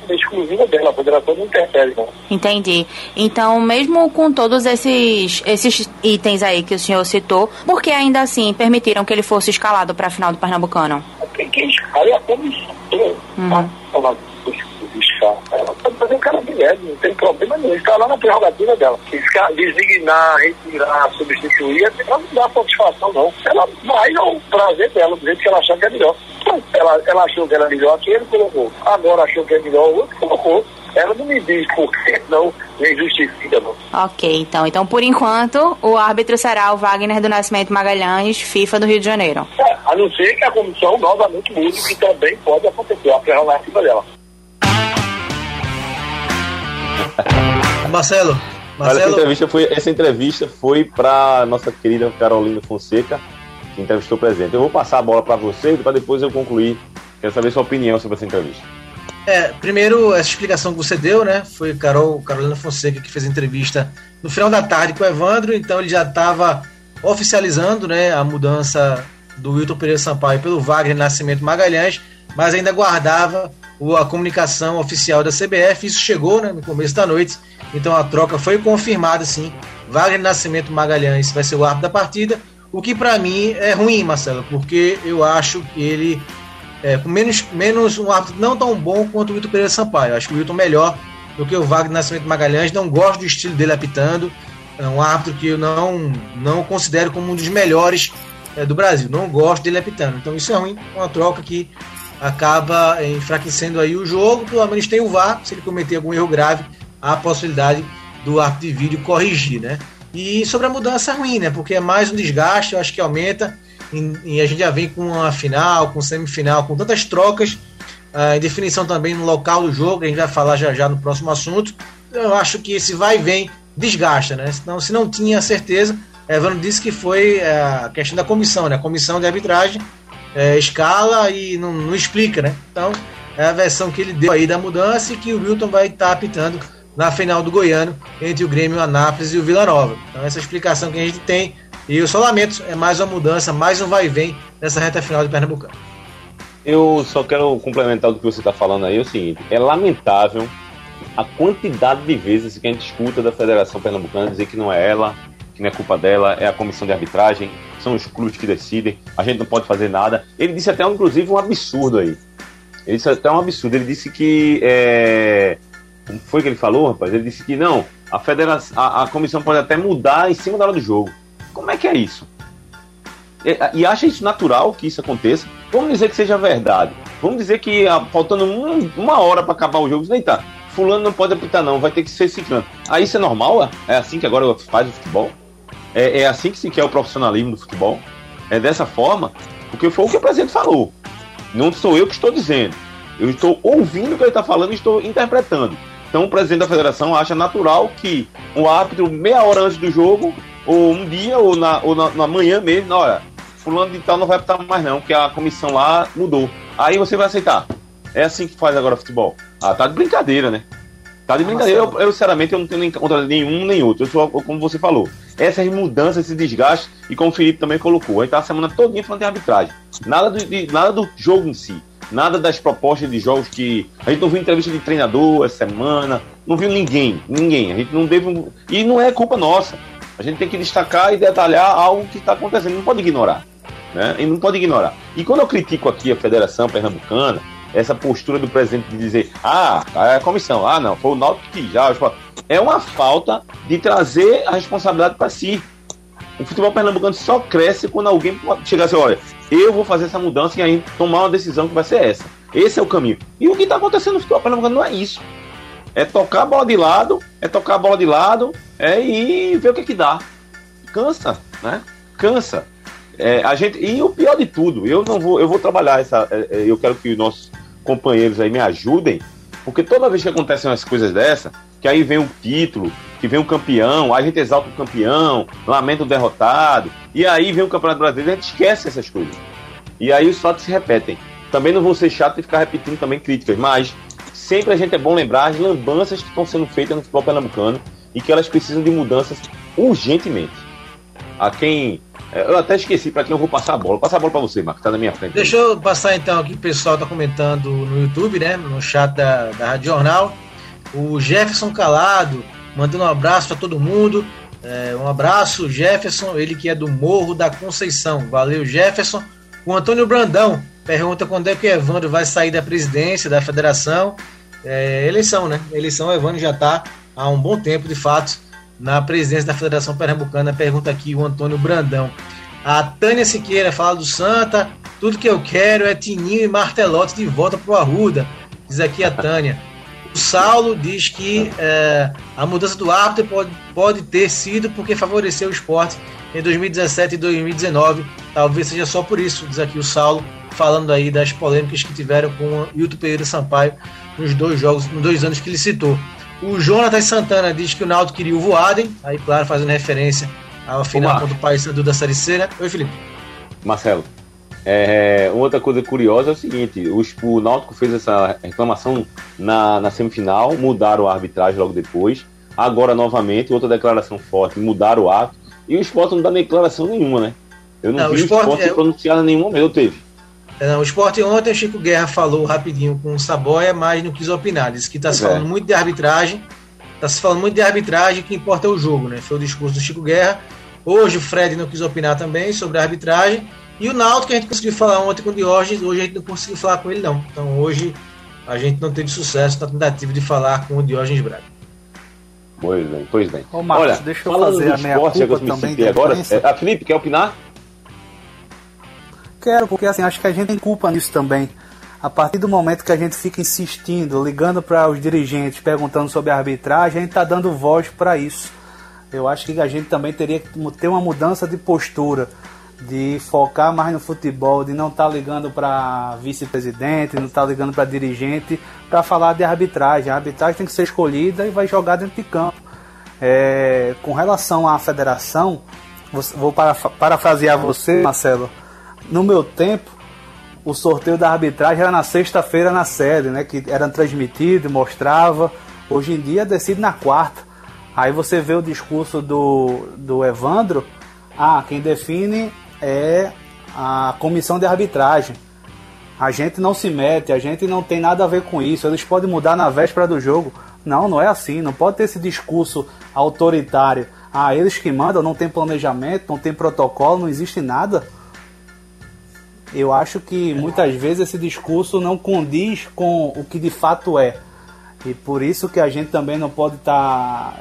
a exclusiva dela, a federação não interfere, não. Entendi. Então, mesmo com todos esses, esses itens aí que o senhor citou, por que ainda assim permitiram que ele fosse escalado para a final do Pernambucano? Quem, quem escala é a comissão. Uhum. Tá? Ela pode fazer um cara Guilherme, não tem problema nenhum. Está lá na prerrogativa dela. Designar, retirar, substituir, ela não dá satisfação, não. Ela vai ao prazer dela, do jeito que ela achar que é melhor. Ela, ela achou que era melhor que ele colocou. Agora achou que é melhor o outro colocou. Ela não me diz por que não, nem justifica, não. Ok, então. Então, por enquanto, o árbitro será o Wagner do Nascimento Magalhães, FIFA do Rio de Janeiro. É, a não ser que a comissão novamente mude, que também pode acontecer, a prerrogativa dela. Marcelo, Marcelo. essa entrevista foi, essa entrevista foi para nossa querida Carolina Fonseca, que entrevistou o presidente. Eu vou passar a bola para você para depois eu concluir. Quero saber sua opinião sobre essa entrevista. É, primeiro, essa explicação que você deu, né? Foi Carol, Carolina Fonseca que fez a entrevista no final da tarde com o Evandro, então ele já estava oficializando né, a mudança do Wilton Pereira Sampaio pelo Wagner Nascimento Magalhães, mas ainda guardava a comunicação oficial da CBF. Isso chegou né, no começo da noite, então a troca foi confirmada sim. Wagner Nascimento Magalhães vai ser o árbitro da partida, o que para mim é ruim, Marcelo, porque eu acho que ele é menos, menos um árbitro não tão bom quanto o Wilton Pereira Sampaio. Eu acho que o Wilton melhor do que o Wagner Nascimento Magalhães. Não gosto do estilo dele apitando. É um árbitro que eu não, não considero como um dos melhores é, do Brasil. Não gosto dele apitando. Então isso é ruim, uma troca que acaba enfraquecendo aí o jogo. Pelo menos tem o VAR, se ele cometer algum erro grave, há a possibilidade do árbitro de vídeo corrigir, né? E sobre a mudança ruim, né? Porque é mais um desgaste, eu acho que aumenta. E, a gente já vem com a final, com semifinal, com tantas trocas. A definição também no local do jogo, a gente vai falar já já no próximo assunto. Eu acho que esse vai e vem desgasta, né? Senão, se não tinha certeza, Evandro disse que foi é, a questão da comissão, né? A comissão de arbitragem é, escala e não, não, explica, né? Então, é a versão que ele deu aí da mudança e que o Wilton vai estar tá apitando na final do Goiano entre o Grêmio Anápolis e o Vila Nova. Então, essa explicação que a gente tem. E eu só lamento, é mais uma mudança, mais um vai e vem nessa reta final de Pernambucano. Eu só quero complementar o que você está falando aí, é o seguinte, é lamentável a quantidade de vezes que a gente escuta da Federação Pernambucana dizer que não é ela, que não é culpa dela, é a comissão de arbitragem, são os clubes que decidem, a gente não pode fazer nada. Ele disse até, inclusive, um absurdo aí. Ele disse até um absurdo. Ele disse que. É... Como foi que ele falou, rapaz? Ele disse que não, a, federação, a, a comissão pode até mudar em cima da hora do jogo. Como é que é isso? E, e acha isso natural que isso aconteça? Vamos dizer que seja verdade. Vamos dizer que ah, faltando um, uma hora para acabar o jogo, nem tá. Fulano não pode apitar, não, vai ter que ser ciclano. Aí isso é normal? É? é assim que agora faz o futebol? É, é assim que se quer o profissionalismo do futebol? É dessa forma? Porque foi o que o presidente falou. Não sou eu que estou dizendo. Eu estou ouvindo o que ele está falando e estou interpretando. Então o presidente da federação acha natural que o árbitro, meia hora antes do jogo, ou um dia, ou na, ou na, na manhã mesmo, olha, fulano de tal não vai apitar mais não, porque a comissão lá mudou. Aí você vai aceitar. É assim que faz agora futebol. Ah, tá de brincadeira, né? Tá de brincadeira. Eu, eu, sinceramente, eu não tenho contra nenhum nem outro. Eu sou, como você falou, essas mudanças, esse desgaste, e como o Felipe também colocou, a gente tá a semana toda falando de arbitragem. Nada do, de, nada do jogo em si. Nada das propostas de jogos que. A gente não viu entrevista de treinador essa semana, não viu ninguém, ninguém. A gente não deve. E não é culpa nossa. A gente tem que destacar e detalhar algo que está acontecendo. Não pode ignorar. Né? E não pode ignorar. E quando eu critico aqui a Federação Pernambucana, essa postura do presidente de dizer, ah, é a comissão, ah, não, foi o Náutico que já. É uma falta de trazer a responsabilidade para si. O futebol pernambucano só cresce quando alguém chegar assim, olha, eu vou fazer essa mudança e aí tomar uma decisão que vai ser essa. Esse é o caminho. E o que está acontecendo no futebol pernambucano não é isso. É tocar a bola de lado, é tocar a bola de lado, é e ver o que que dá. Cansa, né? Cansa. É, a gente e o pior de tudo, eu não vou, eu vou trabalhar essa, é, é, eu quero que os nossos companheiros aí me ajudem, porque toda vez que acontecem umas coisas dessa, que aí vem o título, que vem o campeão, a gente exalta o campeão, lamenta o derrotado, e aí vem o Campeonato Brasileiro, a gente esquece essas coisas. E aí os fatos se repetem. Também não vou ser chato e ficar repetindo também críticas, mas sempre a gente é bom lembrar as lambanças que estão sendo feitas no futebol pernambucano e que elas precisam de mudanças urgentemente. A quem. é, Eu até esqueci para quem eu vou passar a bola. Passar a bola para você, Marco, tá na minha frente. Deixa eu passar então aqui, o pessoal tá comentando no YouTube, né? No chat da, da Rádio Jornal. O Jefferson Calado, mandando um abraço para todo mundo. É, um abraço, Jefferson, ele que é do Morro da Conceição. Valeu, Jefferson. O Antônio Brandão pergunta quando é que o Evandro vai sair da presidência da federação. É, eleição, né? Eleição, o Evandro já está há um bom tempo, de fato, na presidência da Federação Pernambucana. Pergunta aqui o Antônio Brandão. A Tânia Siqueira fala do Santa. Tudo que eu quero é Tininho e Martelotti de volta pro Arruda. Diz aqui a Tânia. O Saulo diz que é, a mudança do árbitro pode, pode ter sido porque favoreceu o esporte em 2017 e 2019. Talvez seja só por isso, diz aqui o Saulo, falando aí das polêmicas que tiveram com o Hilton Pereira Sampaio nos dois jogos, nos dois anos que ele citou. O Jonatas Santana diz que o Naldo queria o Voaden, aí claro, fazendo referência ao final Marcos. contra o Paysandu da Série C, né? Oi, Felipe. Marcelo, é, outra coisa curiosa é o seguinte: o, o Náutico fez essa reclamação na, na semifinal, mudaram a arbitragem logo depois. Agora, novamente, outra declaração forte, mudaram o ato. E o esporte não dá declaração nenhuma, né? Eu não, Não, vi o Sport esporte é- em nenhum momento. Eu teve. É, Não, o esporte ontem, o Chico Guerra falou rapidinho com o Saboia, mas não quis opinar. Disse que está se é. falando muito de arbitragem. Está se falando muito de arbitragem, que importa é o jogo, né? Foi o discurso do Chico Guerra. Hoje o Fred não quis opinar também sobre a arbitragem. E o Náutico, que a gente conseguiu falar ontem com o Diógenes, hoje a gente não conseguiu falar com ele, não. Então hoje a gente não teve sucesso na tentativa de falar com o Diógenes Braga. Pois bem, pois bem. Ô, Marcos, Olha, deixa eu fazer a que eu culpa me também agora. É, a Felipe, quer opinar? Quero, porque assim, acho que a gente tem culpa nisso também. A partir do momento que a gente fica insistindo, ligando para os dirigentes, perguntando sobre a arbitragem, a gente está dando voz para isso. Eu acho que a gente também teria que ter uma mudança de postura, de focar mais no futebol, de não estar ligando para vice-presidente, não estar ligando para dirigente, para falar de arbitragem. A arbitragem tem que ser escolhida e vai jogar dentro de campo. É, com relação à federação, vou paraf- parafrasear você, Marcelo. No meu tempo, o sorteio da arbitragem era na sexta-feira na sede, né? Que era transmitido, mostrava. Hoje em dia decide na quarta. Aí você vê o discurso do, do Evandro. Ah, quem define é a comissão de arbitragem. A gente não se mete, a gente não tem nada a ver com isso. Eles podem mudar na véspera do jogo. Não, não é assim. Não pode ter esse discurso autoritário. Ah, eles que mandam, não tem planejamento, não tem protocolo, não existe nada. Eu acho que muitas vezes esse discurso não condiz com o que de fato é. E por isso que a gente também não pode estar.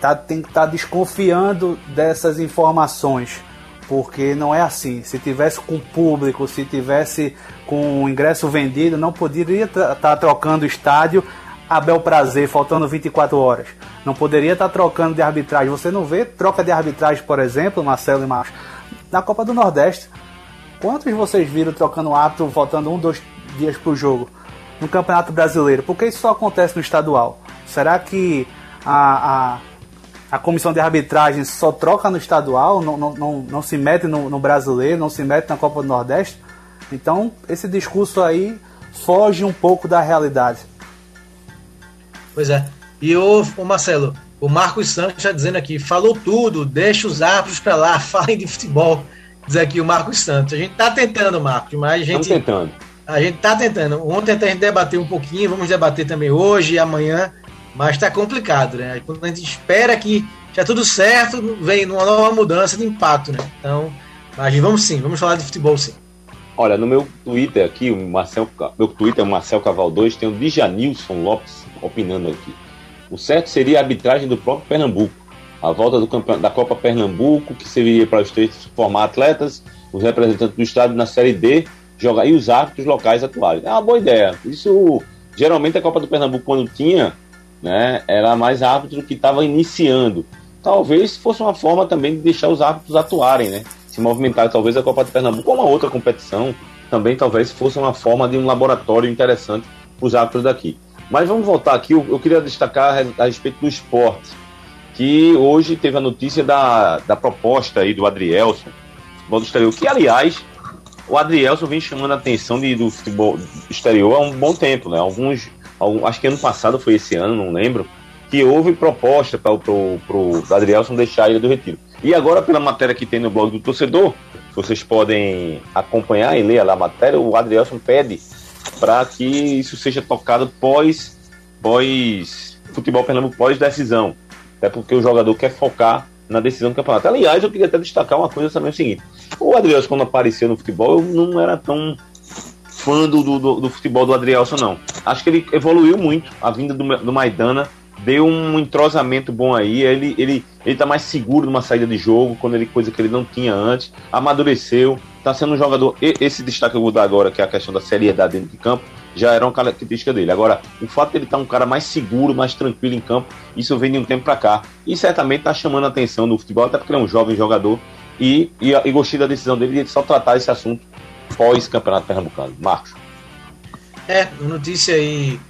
tá, tem que estar desconfiando dessas informações. Porque não é assim. Se tivesse com público, se tivesse com o ingresso vendido, não poderia estar trocando estádio a bel prazer, faltando 24 horas. Não poderia estar trocando de arbitragem. Você não vê troca de arbitragem, por exemplo, Marcelo e Marcos, na Copa do Nordeste. Quantos vocês viram trocando árbitro faltando um, dois dias pro jogo no Campeonato Brasileiro? Por que isso só acontece no estadual? Será que a, a, a comissão de arbitragem só troca no estadual, não, não, não, não se mete no, no brasileiro, não se mete na Copa do Nordeste? Então, esse discurso aí foge um pouco da realidade. Pois é. E o, o Marcelo, o Marcos Santos está dizendo aqui, falou tudo, deixa os árbitros para lá, falem de futebol. Diz aqui o Marcos Santos. A gente tá tentando, Marcos, mas a Estamos gente, tentando. a gente tá tentando. Ontem até a gente debateu um pouquinho, vamos debater também hoje e amanhã, mas tá complicado, né? Quando a gente espera que já tudo certo, vem uma nova mudança de impacto, né? Então, mas vamos sim, vamos falar de futebol sim. Olha, no meu Twitter aqui, o Marcel, meu Twitter é o Marcel Caval 2, tem o Dijanilson Lopes opinando aqui. O certo seria a arbitragem do próprio Pernambuco. A volta do da Copa Pernambuco, que serviria para os três formar atletas, os representantes do estado na Série D, jogar e os árbitros locais atuarem. É uma boa ideia. Isso, geralmente, a Copa do Pernambuco, quando tinha, né, era mais árbitro que estava iniciando. Talvez fosse uma forma também de deixar os árbitros atuarem, né? Se movimentar, talvez a Copa do Pernambuco ou uma outra competição, também talvez fosse uma forma de um laboratório interessante para os árbitros daqui. Mas vamos voltar aqui, eu, eu queria destacar a, a respeito do esporte, que hoje teve a notícia da, da proposta aí do Adrielson, futebol do exterior, que aliás, o Adrielson vem chamando a atenção de, do futebol exterior há um bom tempo, né? Alguns, acho que ano passado foi esse ano, não lembro, que houve proposta para o pro, pro Adrielson deixar ele do retiro. E agora, pela matéria que tem no blog do torcedor, vocês podem acompanhar e ler lá a matéria, o Adrielson pede para que isso seja tocado pós, pós futebol Pernambuco, pós decisão. Até porque o jogador quer focar na decisão do campeonato. Aliás, eu queria até destacar uma coisa também: é o seguinte: o Adrielson, quando apareceu no futebol, eu não era tão fã do, do, do futebol do Adrielson, não. Acho que ele evoluiu muito. A vinda do, do Maidana deu um entrosamento bom aí. Ele, ele, ele tá mais seguro numa saída de jogo, quando ele coisa que ele não tinha antes. Amadureceu, tá sendo um jogador. Esse destaque que eu vou dar agora, que é a questão da seriedade dentro de campo, já era uma característica dele. Agora, o fato de ele estar tá um cara mais seguro, mais tranquilo em campo, isso vem de um tempo para cá. E certamente está chamando a atenção do futebol, até porque ele é um jovem jogador. E, e, e gostei da decisão dele de só tratar esse assunto pós-campeonato pernambucano. Marcos. É, notícia aí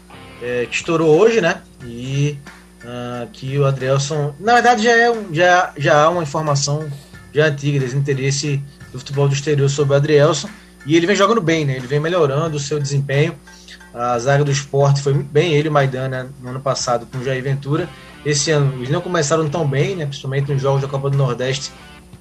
é, que estourou hoje, né? E uh, que o Adrielson. Na verdade, já, é, já, já há uma informação já antiga desse interesse do futebol do exterior sobre o Adrielson. E ele vem jogando bem, né? Ele vem melhorando o seu desempenho. A zaga do esporte foi muito bem, ele e Maidana no ano passado com o Jair Ventura. Esse ano eles não começaram tão bem, né? principalmente nos jogos da Copa do Nordeste,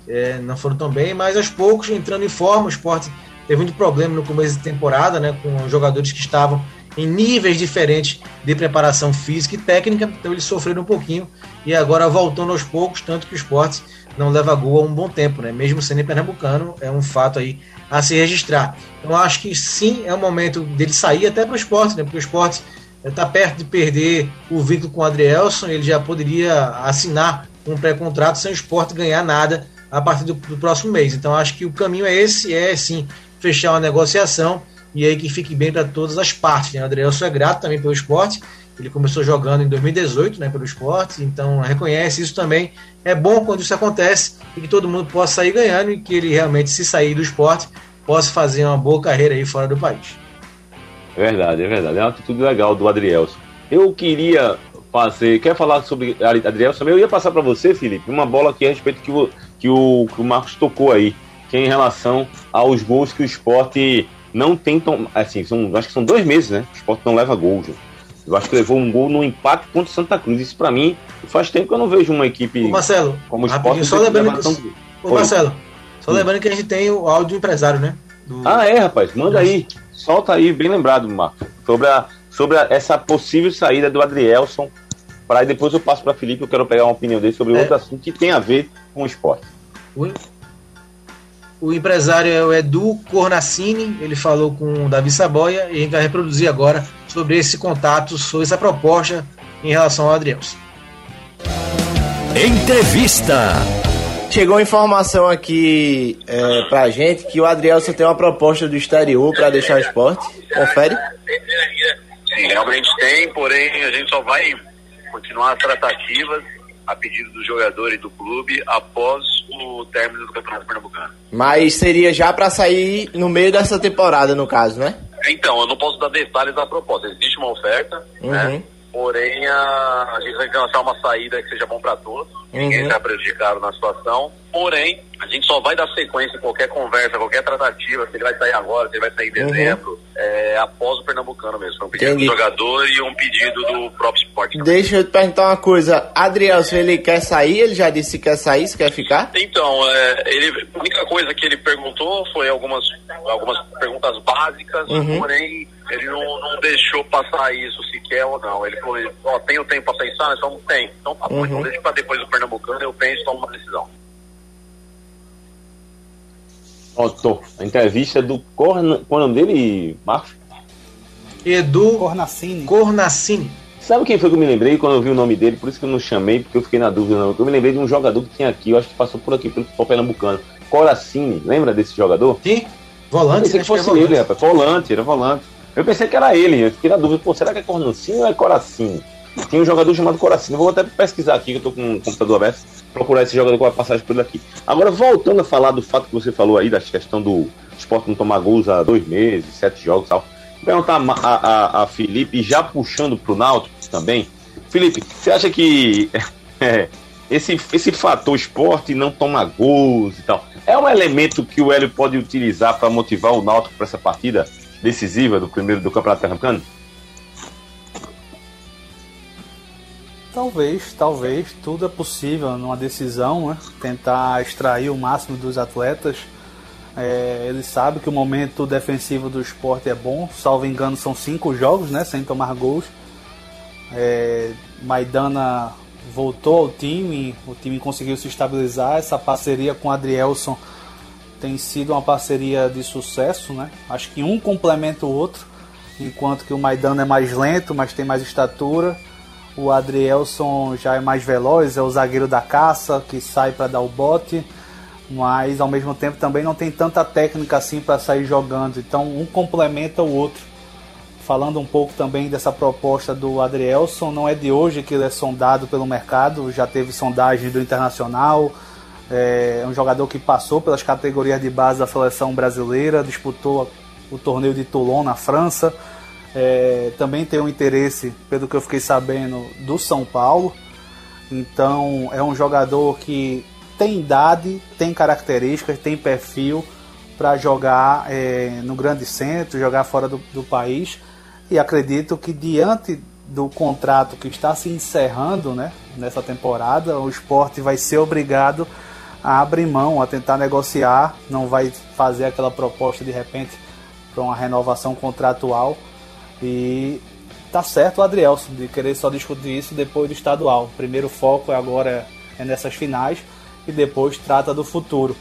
é, não foram tão bem, mas aos poucos entrando em forma. O esporte teve muito problema no começo de temporada, né? com jogadores que estavam em níveis diferentes de preparação física e técnica, então eles sofreram um pouquinho e agora voltando aos poucos, tanto que o esporte não leva gol há um bom tempo, né? Mesmo sendo pernambucano, é um fato aí a se registrar. Então acho que sim, é o momento dele sair até para o esporte, né? Porque o esporte está perto de perder o vínculo com o Adrielson, ele já poderia assinar um pré-contrato sem o esporte ganhar nada a partir do, do, próximo mês. Então acho que o caminho é esse, é sim fechar uma negociação e aí que fique bem para todas as partes. Né? O Adrielson é grato também pelo esporte, ele começou jogando em 2018 né, pelo esporte, então reconhece isso também. É bom quando isso acontece e que todo mundo possa sair ganhando e que ele realmente, se sair do esporte, possa fazer uma boa carreira aí fora do país. É verdade, é verdade. É uma atitude legal do Adrielson. Eu queria fazer. Quer falar sobre Adrielson? Eu ia passar para você, Felipe, uma bola aqui a respeito que o, que o, que o Marcos tocou aí, que é em relação aos gols que o esporte não tem. Assim, são, acho que são dois meses, né? O esporte não leva gols. Eu acho que levou um gol no empate contra o Santa Cruz. Isso para mim faz tempo que eu não vejo uma equipe Ô Marcelo, como o esporte. Só lembrando que, Ô, Marcelo, só lembrando que a gente tem o áudio do empresário, né? Do... Ah, é, rapaz. Manda aí. Solta aí, bem lembrado, Marcos. Sobre, a, sobre a, essa possível saída do Adrielson. Para depois eu passo para Felipe, eu quero pegar uma opinião dele sobre é. outro assunto que tem a ver com o esporte. O empresário é o Edu Cornacini, ele falou com o Davi Saboia e a gente vai reproduzir agora sobre esse contato, sobre essa proposta em relação ao Adrielson. Entrevista. Chegou informação aqui é, pra gente que o Adrielson tem uma proposta do exterior para deixar o esporte. Confere? Sim, realmente tem, porém a gente só vai continuar as tratativas a pedido do jogador e do clube após o término do Campeonato Pernambucano. Mas seria já para sair no meio dessa temporada, no caso, né? Então, eu não posso dar detalhes da proposta. Existe uma oferta, né? uhum. né? Porém, a, a gente vai lançar uma saída que seja bom para todos. Uhum. Ninguém está prejudicado na situação. Porém, a gente só vai dar sequência em qualquer conversa, qualquer tratativa, se ele vai sair agora, se ele vai sair em uhum. dezembro, uhum. É, após o Pernambucano mesmo. Foi um pedido Entendi. do jogador e um pedido do próprio esporte. Deixa eu te perguntar uma coisa. Adriel, se ele quer sair, ele já disse que quer sair, se quer ficar? Então, é, ele, a única coisa que ele perguntou foi algumas, algumas perguntas básicas, uhum. porém ele não, não deixou passar isso se quer ou não. Ele falou, ó, tem o tempo para pensar? Nós falamos, tem. Então tá bom, então uhum. deixa para depois do Pernambucano, eu penso e tomo uma decisão. Ó, A entrevista do Corna... Qual é o nome dele, Marcos? Edu Cornacini. Cornacini. Sabe quem foi que eu me lembrei quando eu vi o nome dele? Por isso que eu não chamei, porque eu fiquei na dúvida. Não. Eu me lembrei de um jogador que tinha aqui, eu acho que passou por aqui pelo futebol pernambucano. Coracini, lembra desse jogador? Sim, volante. Eu pensei que fosse que é ele, rapaz. Volante, era volante. Eu pensei que era ele, eu fiquei na dúvida, pô, será que é Cornacini ou é Coracini? Tinha um jogador chamado Coracini. Vou até pesquisar aqui, que eu tô com o computador aberto, procurar esse jogador com a passagem por ele aqui. Agora, voltando a falar do fato que você falou aí, da questão do esporte não tomar gols há dois meses, sete jogos e tal. perguntar a, a, a Felipe, já puxando para o Náutico também. Felipe, você acha que é, esse, esse fator esporte não toma gols e tal, é um elemento que o Hélio pode utilizar para motivar o Náutico para essa partida decisiva do primeiro do Campeonato Pernambucano? Talvez, talvez, tudo é possível numa decisão, né? tentar extrair o máximo dos atletas. É, ele sabe que o momento defensivo do esporte é bom, salvo engano, são cinco jogos né, sem tomar gols. É, Maidana voltou ao time, o time conseguiu se estabilizar. Essa parceria com Adrielson tem sido uma parceria de sucesso, né? Acho que um complementa o outro, enquanto que o Maidana é mais lento, mas tem mais estatura. O Adrielson já é mais veloz, é o zagueiro da caça que sai para dar o bote mas ao mesmo tempo também não tem tanta técnica assim para sair jogando. Então um complementa o outro. Falando um pouco também dessa proposta do Adrielson, não é de hoje que ele é sondado pelo mercado, já teve sondagem do Internacional. É um jogador que passou pelas categorias de base da seleção brasileira, disputou o torneio de Toulon na França. É, também tem um interesse, pelo que eu fiquei sabendo, do São Paulo. Então é um jogador que tem idade, tem características, tem perfil para jogar é, no grande centro, jogar fora do, do, país. E acredito que diante do contrato que está se encerrando né, nessa temporada, o esporte vai ser obrigado a abrir mão, a tentar negociar, não vai fazer aquela proposta de repente para uma renovação contratual. E tá certo o Adrielson de querer só discutir isso depois do estadual. O primeiro foco agora é nessas finais e depois trata do futuro.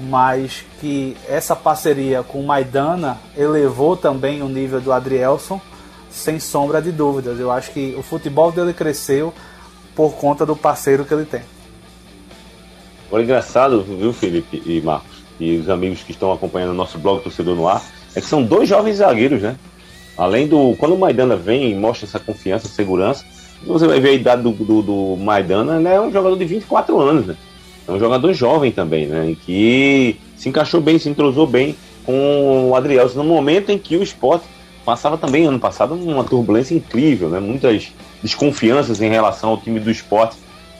Mas que essa parceria com o Maidana elevou também o nível do Adrielson, sem sombra de dúvidas. Eu acho que o futebol dele cresceu por conta do parceiro que ele tem. Agora, engraçado, viu, Felipe e Marcos, e os amigos que estão acompanhando o nosso blog Torcedor no Ar, é que são dois jovens zagueiros, né? Além do. Quando o Maidana vem e mostra essa confiança, segurança, você vai ver a idade do, do, do Maidana, né? É um jogador de 24 anos, né? É um jogador jovem também, né? Que se encaixou bem, se entrosou bem com o Adrielson no momento em que o esporte passava também ano passado uma turbulência incrível, né? Muitas desconfianças em relação ao time do esporte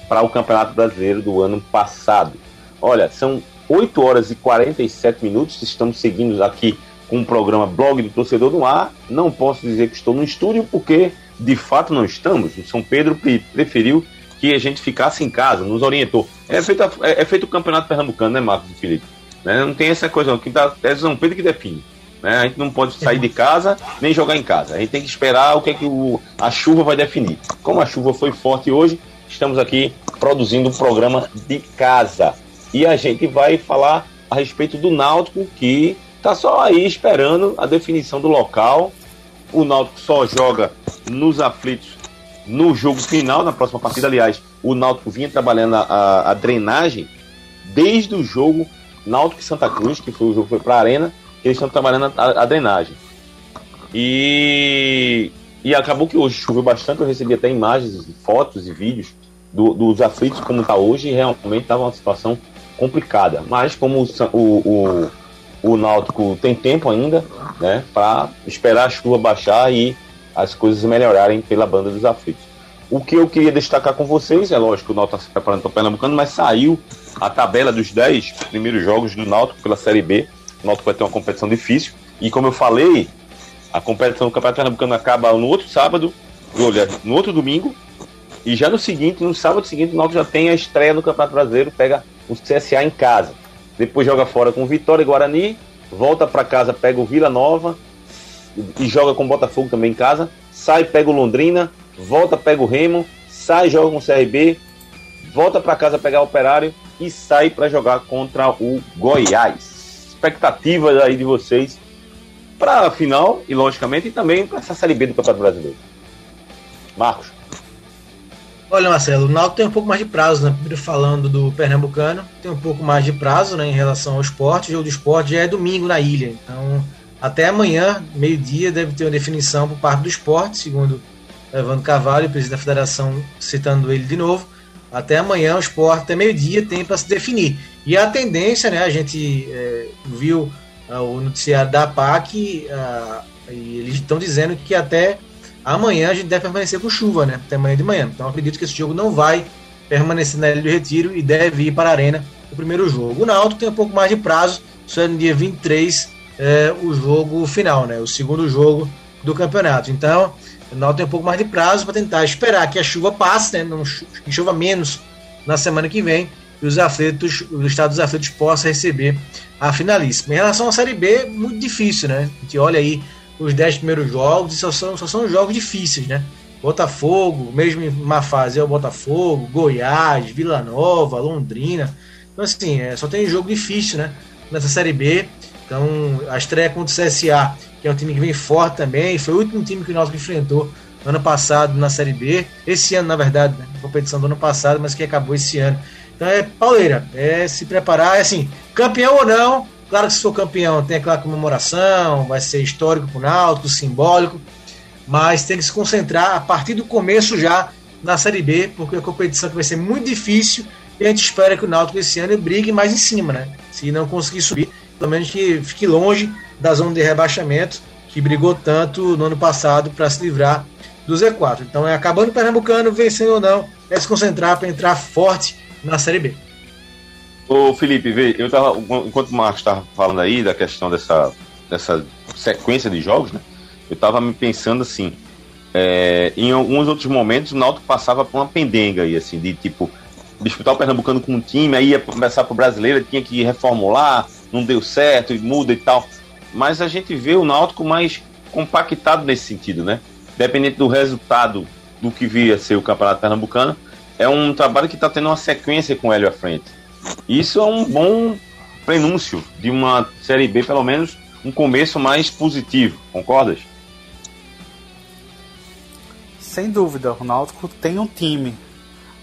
para o Campeonato Brasileiro do ano passado. Olha, são 8 horas e 47 minutos, estamos seguindo aqui com o programa Blog do Torcedor no Ar. Não posso dizer que estou no estúdio porque de fato não estamos. O São Pedro preferiu que a gente ficasse em casa, nos orientou. É feito, é, é feito o campeonato pernambucano, né, Marcos e Felipe? Né? Não tem essa coisa, não. Que dá, é São Pedro que define. Né? A gente não pode sair de casa nem jogar em casa. A gente tem que esperar o que, é que o, a chuva vai definir. Como a chuva foi forte hoje, estamos aqui produzindo um programa de casa. E a gente vai falar a respeito do Náutico, que está só aí esperando a definição do local. O Náutico só joga nos aflitos no jogo final, na próxima partida, aliás, o Náutico vinha trabalhando a, a drenagem desde o jogo Náutico e Santa Cruz, que foi o jogo que foi para a Arena, eles estão trabalhando a, a, drenagem. E, e acabou que hoje choveu bastante, eu recebi até imagens, fotos e vídeos do, dos aflitos como está hoje, e realmente estava uma situação complicada. Mas como o, o, o, o Náutico tem tempo ainda, né, para esperar a chuva baixar e as coisas melhorarem pela banda dos aflitos. O que eu queria destacar com vocês, é lógico o Náutico está se preparando para o Pernambucano, mas saiu a tabela dos 10 primeiros jogos do Náutico pela Série B. O Náutico vai ter uma competição difícil. E como eu falei, a competição do Campeonato Pernambucano acaba no outro sábado, olha, no outro domingo, e já no seguinte, no sábado seguinte, o Náutico já tem a estreia no Campeonato Brasileiro, pega o CSA em casa. Depois joga fora com Vitória e Guarani, volta para casa, pega o Vila Nova, e joga com o Botafogo também em casa, sai, pega o Londrina, volta, pega o Remo, sai, joga com o CRB, volta para casa pegar o Operário e sai para jogar contra o Goiás. Expectativas aí de vocês para a final e logicamente também para essa Série B do Campeonato Brasileiro. Marcos. Olha, Marcelo, o Náutico tem um pouco mais de prazo, né? Primeiro falando do Pernambucano, tem um pouco mais de prazo, né, em relação ao esporte. O jogo do esporte já é domingo na ilha, então até amanhã, meio-dia, deve ter uma definição por parte do esporte, segundo Evandro Carvalho, presidente da federação, citando ele de novo. Até amanhã, o esporte, até meio-dia, tem para se definir. E a tendência, né, a gente é, viu uh, o noticiário da PAC, uh, E eles estão dizendo que até amanhã a gente deve permanecer com chuva, né? Até amanhã de manhã. Então acredito que esse jogo não vai permanecer na Ilha do Retiro e deve ir para a Arena o primeiro jogo. O Náutico tem um pouco mais de prazo, só é no dia 23 é, o jogo final, né? O segundo jogo do campeonato. Então, o Náutico tem um pouco mais de prazo para tentar esperar que a chuva passe, né? Não, que chova menos na semana que vem e os atletas, o estado dos atletas possa receber a finalíssima. Em relação à Série B, muito difícil, né? A gente olha aí os 10 primeiros jogos e só são, só são jogos difíceis, né? Botafogo, mesmo em má fase é o Botafogo, Goiás, Vila Nova, Londrina. Então, assim, é, só tem jogo difícil, né? Nessa Série B. Então, a estreia contra o CSA, que é um time que vem forte também, foi o último time que o Náutico enfrentou ano passado na Série B. Esse ano, na verdade, né? competição do ano passado, mas que acabou esse ano. Então é pauleira, é se preparar, é assim, campeão ou não, claro que se for campeão tem aquela comemoração, vai ser histórico pro Náutico, simbólico, mas tem que se concentrar a partir do começo já na Série B, porque a competição que vai ser muito difícil e a gente espera que o Náutico esse ano brigue mais em cima, né? Se não conseguir subir, pelo menos que fique longe da zona de rebaixamento, que brigou tanto no ano passado para se livrar do Z4. Então é acabando o Pernambucano, vencendo ou não, é se concentrar para entrar forte na Série B. Ô Felipe, vê, eu tava, enquanto o Marcos estava falando aí da questão dessa, dessa sequência de jogos, né? Eu estava me pensando assim, é, em alguns outros momentos o Náutico passava por uma pendenga aí, assim, de tipo, disputar o Pernambucano com um time, aí ia começar pro brasileiro, tinha que reformular, não deu certo, muda e tal. Mas a gente vê o Náutico mais compactado nesse sentido, né? Dependente do resultado do que via ser o Campeonato Pernambucano, é um trabalho que está tendo uma sequência com o Hélio à frente. Isso é um bom prenúncio de uma Série B, pelo menos um começo mais positivo, concordas? Sem dúvida, o Náutico tem um time,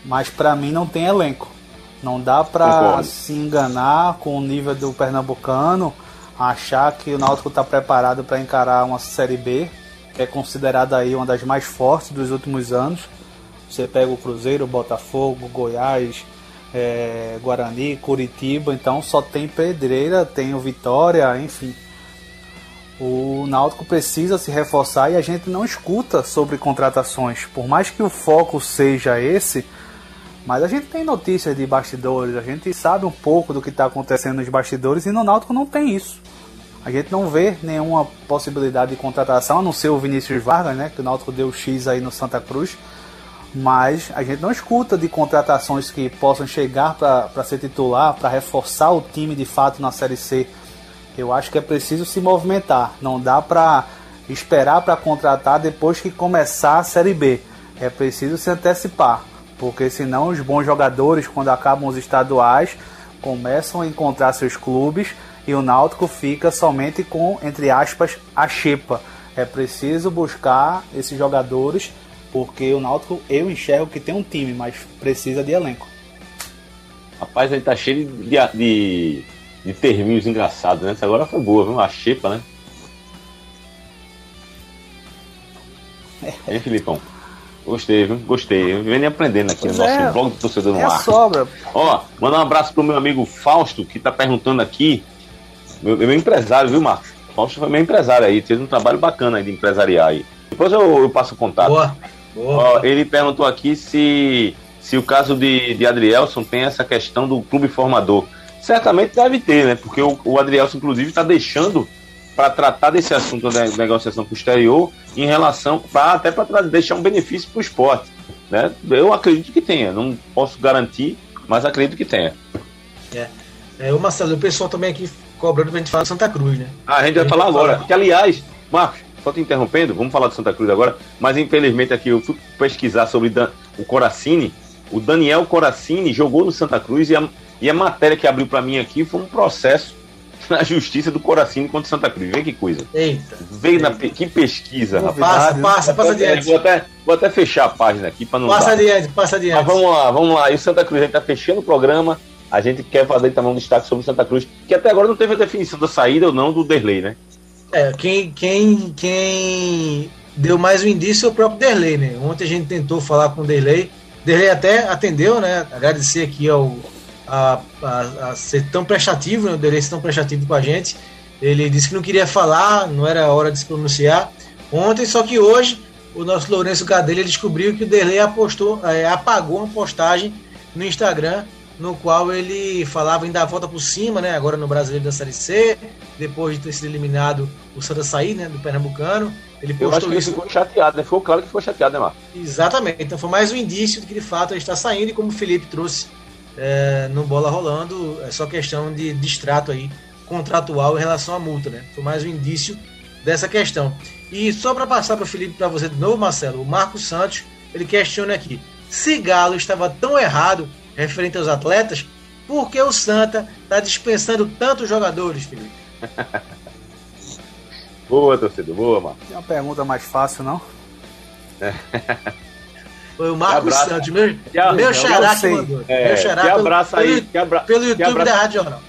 mas para mim não tem elenco. Não dá para se enganar com o nível do pernambucano, achar que o Náutico está preparado para encarar uma Série B, que é considerada aí uma das mais fortes dos últimos anos. Você pega o Cruzeiro, Botafogo, Goiás, é, Guarani, Curitiba, então só tem pedreira, tem o Vitória, enfim. O Náutico precisa se reforçar e a gente não escuta sobre contratações. Por mais que o foco seja esse, mas a gente tem notícias de bastidores, a gente sabe um pouco do que está acontecendo nos bastidores e no Náutico não tem isso. A gente não vê nenhuma possibilidade de contratação, a não ser o Vinícius Vargas, né, que o Náutico deu X aí no Santa Cruz mas a gente não escuta de contratações que possam chegar para ser titular, para reforçar o time de fato na Série C. Eu acho que é preciso se movimentar, não dá para esperar para contratar depois que começar a Série B. É preciso se antecipar, porque senão os bons jogadores, quando acabam os estaduais, começam a encontrar seus clubes e o Náutico fica somente com, entre aspas, a xepa. É preciso buscar esses jogadores porque o Náutico eu enxergo que tem um time, mas precisa de elenco. Rapaz, ele tá cheio de, de, de terminhos engraçados, né? Essa agora foi boa, viu? A xepa, né? É. Hein, Filipão? Gostei, viu? Gostei. Vem aprendendo aqui pois no nosso é, blog do torcedor no é ar. sobra. Ó, mandar um abraço pro meu amigo Fausto, que tá perguntando aqui. Meu, meu empresário, viu, Marcos? Fausto foi meu empresário aí, fez um trabalho bacana aí de empresariar aí. Depois eu, eu passo o contato. Boa. Ó, ele perguntou aqui se, se o caso de, de Adrielson tem essa questão do clube formador. Certamente deve ter, né? Porque o, o Adrielson, inclusive, está deixando para tratar desse assunto da negociação posterior em relação, pra, até para deixar um benefício para o esporte. Né? Eu acredito que tenha, não posso garantir, mas acredito que tenha. É. é o Marcelo, o pessoal também aqui cobrando pra gente falar de Santa Cruz, né? Ah, a gente vai falar agora. Que, aliás, Marcos, só te interrompendo, vamos falar do Santa Cruz agora, mas infelizmente aqui eu fui pesquisar sobre o Coracini. O Daniel Coracini jogou no Santa Cruz e a, e a matéria que abriu para mim aqui foi um processo na justiça do Coracini contra o Santa Cruz. Vê que coisa. Eita. Veio na que pesquisa, rapaz. Passa, passa, passa adiante. Vou até, vou até fechar a página aqui para não. Passa dar. adiante, passa adiante. Mas vamos lá, vamos lá. E o Santa Cruz, a gente tá fechando o programa. A gente quer fazer também um destaque sobre o Santa Cruz, que até agora não teve a definição da saída ou não do Derlei, né? É, quem, quem, quem deu mais um indício é o próprio Derlei, né? Ontem a gente tentou falar com o Derlei. Derlei até atendeu, né? Agradecer aqui ao a, a, a ser tão prestativo, né? O Derlei ser tão prestativo com a gente. Ele disse que não queria falar, não era hora de se pronunciar ontem, só que hoje o nosso Lourenço Gadelha descobriu que o Derlei apostou, é, apagou uma postagem no Instagram no qual ele falava em dar a volta por cima, né? Agora no Brasileiro da Série C, depois de ter sido eliminado o Santa sair, né? Do Pernambucano. Ele postou Eu acho que isso. ele ficou chateado, né? Ficou claro que ficou chateado, né, Marcos? Exatamente. Então foi mais um indício de que de fato ele está saindo e como o Felipe trouxe é, no bola rolando, é só questão de distrato aí contratual em relação à multa, né? Foi mais um indício dessa questão. E só para passar para o Felipe para você de novo, Marcelo, o Marcos Santos ele questiona aqui: se Galo estava tão errado referente aos atletas, por que o Santa está dispensando tantos jogadores, Felipe? Boa, torcedor, boa, Marcos. Tem uma pergunta mais fácil, não? Foi o Marcos abraço. Santos, meu, meu eu xará que mandou. É, meu xará que pelo- abraço aí, pelo, que abra- pelo que YouTube abraço. da Rádio Jornal.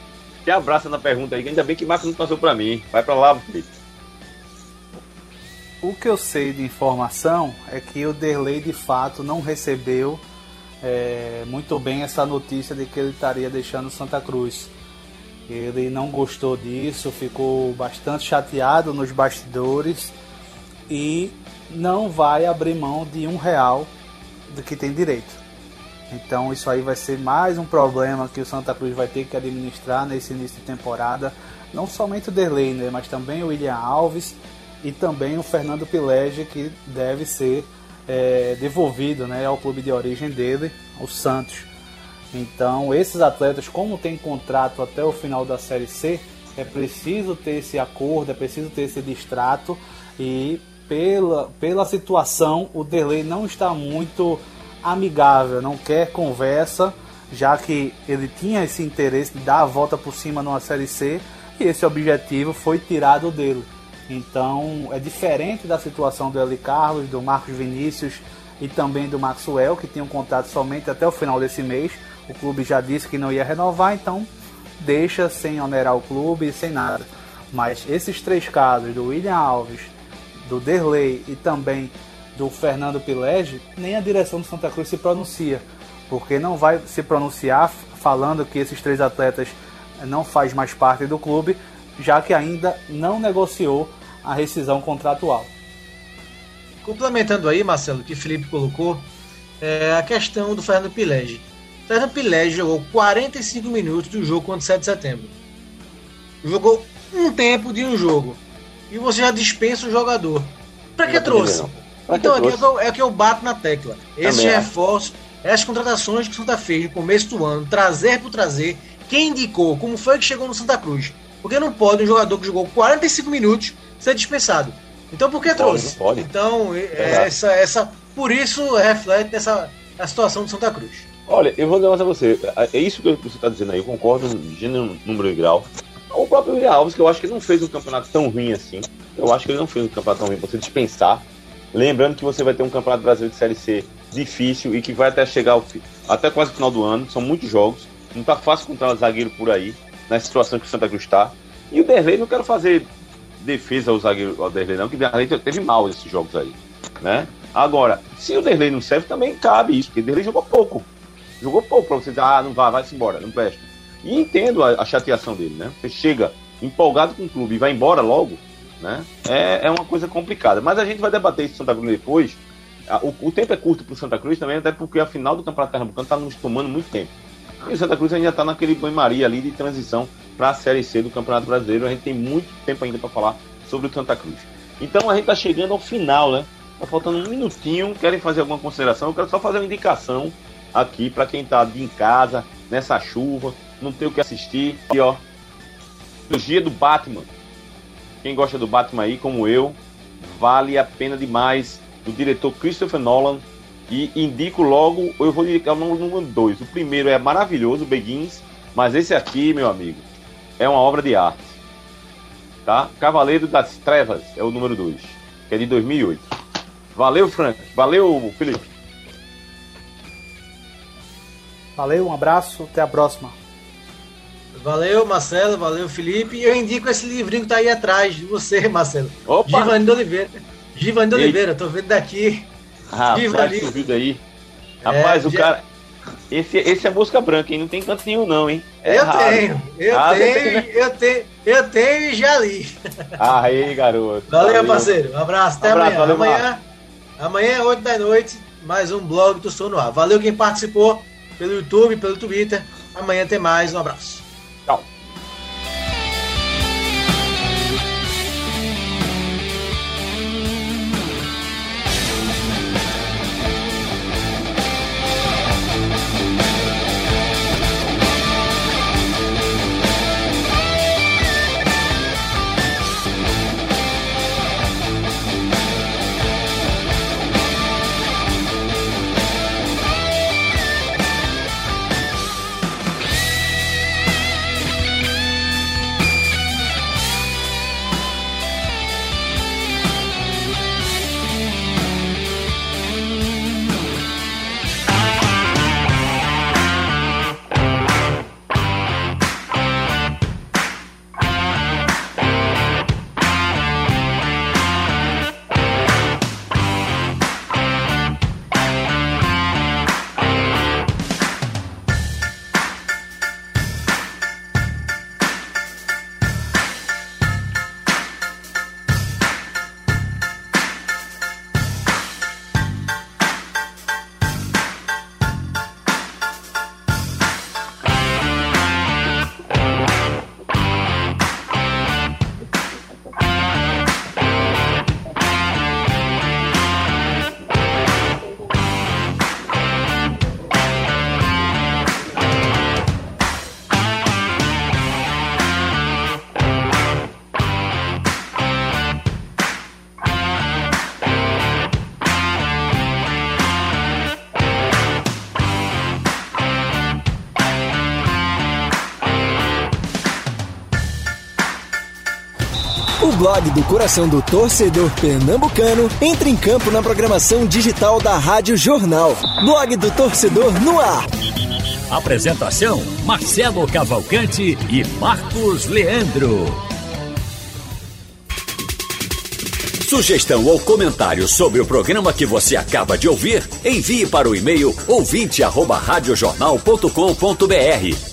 Que abraça na pergunta aí, que ainda bem que Marcos não passou pra mim. Vai pra lá, Felipe. O que eu sei de informação é que o Derlei de fato não recebeu é, muito bem essa notícia de que ele estaria deixando Santa Cruz. Ele não gostou disso, ficou bastante chateado nos bastidores e não vai abrir mão de um real do que tem direito. Então isso aí vai ser mais um problema que o Santa Cruz vai ter que administrar nesse início de temporada. Não somente o Derlei, né, mas também o William Alves e também o Fernando Pilege, que deve ser é, devolvido né, ao clube de origem dele, o Santos. Então esses atletas, como tem contrato até o final da Série C, é preciso ter esse acordo, é preciso ter esse distrato e pela, pela situação o Derlei não está muito amigável, não quer conversa, já que ele tinha esse interesse de dar a volta por cima numa Série C e esse objetivo foi tirado dele. Então é diferente da situação do Eli Carlos, do Marcos Vinícius e também do Maxwell, que tinham contrato somente até o final desse mês. O clube já disse que não ia renovar, então deixa sem onerar o clube, sem nada. Mas esses três casos, do William Alves, do Derlei e também do Fernando Pilege, nem a direção do Santa Cruz se pronuncia, porque não vai se pronunciar falando que esses três atletas não faz mais parte do clube, já que ainda não negociou a rescisão contratual. Complementando aí, Marcelo, que o Felipe colocou, é a questão do Fernando Pilege. O Fernando Pilege jogou 45 minutos do jogo contra o 7 de setembro. Jogou um tempo de um jogo. E você já dispensa o jogador. Pra que trouxe? Pra que Então é que, trouxe? eu, é que eu bato na tecla. Esses reforços, essas contratações que o Santa fez no começo do ano, trazer por trazer, quem indicou, como foi que chegou no Santa Cruz. Porque não pode um jogador que jogou 45 minutos ser dispensado. Então por que Pode, trouxe? pode. Então, é- Exato. essa, essa, por isso reflete essa, a situação do Santa Cruz. Olha, eu vou dizer uma coisa a você. É isso que você está dizendo aí, eu concordo em gênero, número e grau. O próprio William Alves, que eu acho que não fez um campeonato tão ruim assim. Eu acho que ele não fez um campeonato tão ruim pra você dispensar. Lembrando que você vai ter um campeonato brasileiro de Série C difícil e que vai até chegar ao até quase o final do ano. São muitos jogos. Não tá fácil encontrar zagueiro por aí, na situação que o Santa Cruz está. E o Derlei, não quero fazer defesa ao zagueiro Derlei, não, que Derlei teve mal esses jogos aí. Né? Agora, se o Derlei não serve, também cabe isso, porque o Derlei jogou pouco. Jogou pouco pra você dizer, ah, não vai, vai-se embora, não presta. E entendo a, a chateação dele, né? Você chega empolgado com o clube e vai embora logo, né? É, é uma coisa complicada. Mas a gente vai debater isso em Santa Cruz depois. O, o tempo é curto pro Santa Cruz também, até porque a final do Campeonato Pernambucano tá nos tomando muito tempo. E o Santa Cruz ainda tá naquele banho-maria ali de transição para a Série C do Campeonato Brasileiro. A gente tem muito tempo ainda para falar sobre o Santa Cruz. Então a gente tá chegando ao final, né? Tá faltando um minutinho. Querem fazer alguma consideração? Eu quero só fazer uma indicação aqui para quem tá de em casa, nessa chuva, não tem o que assistir. E ó, trilogia do Batman. Quem gosta do Batman aí, como eu, vale a pena demais. Do diretor Christopher Nolan. E indico logo, eu vou indicar o número 2. O primeiro é maravilhoso, Begins. Mas esse aqui, meu amigo, é uma obra de arte. Tá? Cavaleiro das Trevas é o número 2, que é de 2008. Valeu, Frank. Valeu, Felipe. Valeu, um abraço, até a próxima. Valeu, Marcelo, valeu, Felipe. E eu indico esse livrinho que tá aí atrás de você, Marcelo. Opa! Givanni de Oliveira. Givanni de? Oliveira, tô vendo daqui. Rapaz, vídeo aí. Rapaz, É, o já- cara. Esse, esse é mosca branca, hein? Não tem canto nenhum, não, hein? É eu raro. tenho, eu ah, tenho, né? eu tenho, eu tenho e já li. Aí, garoto. Valeu, valeu. parceiro. Um abraço, até um abraço, amanhã. Valeu, amanhã, amanhã, 8 da noite, mais um blog do Sono Ar. Valeu quem participou pelo YouTube, pelo Twitter. Amanhã tem mais. Um abraço. Blog do coração do torcedor pernambucano entra em campo na programação digital da Rádio Jornal. Blog do torcedor no ar. Apresentação: Marcelo Cavalcante e Marcos Leandro. Sugestão ou comentário sobre o programa que você acaba de ouvir, envie para o e-mail ouvinte@radiojornal.com.br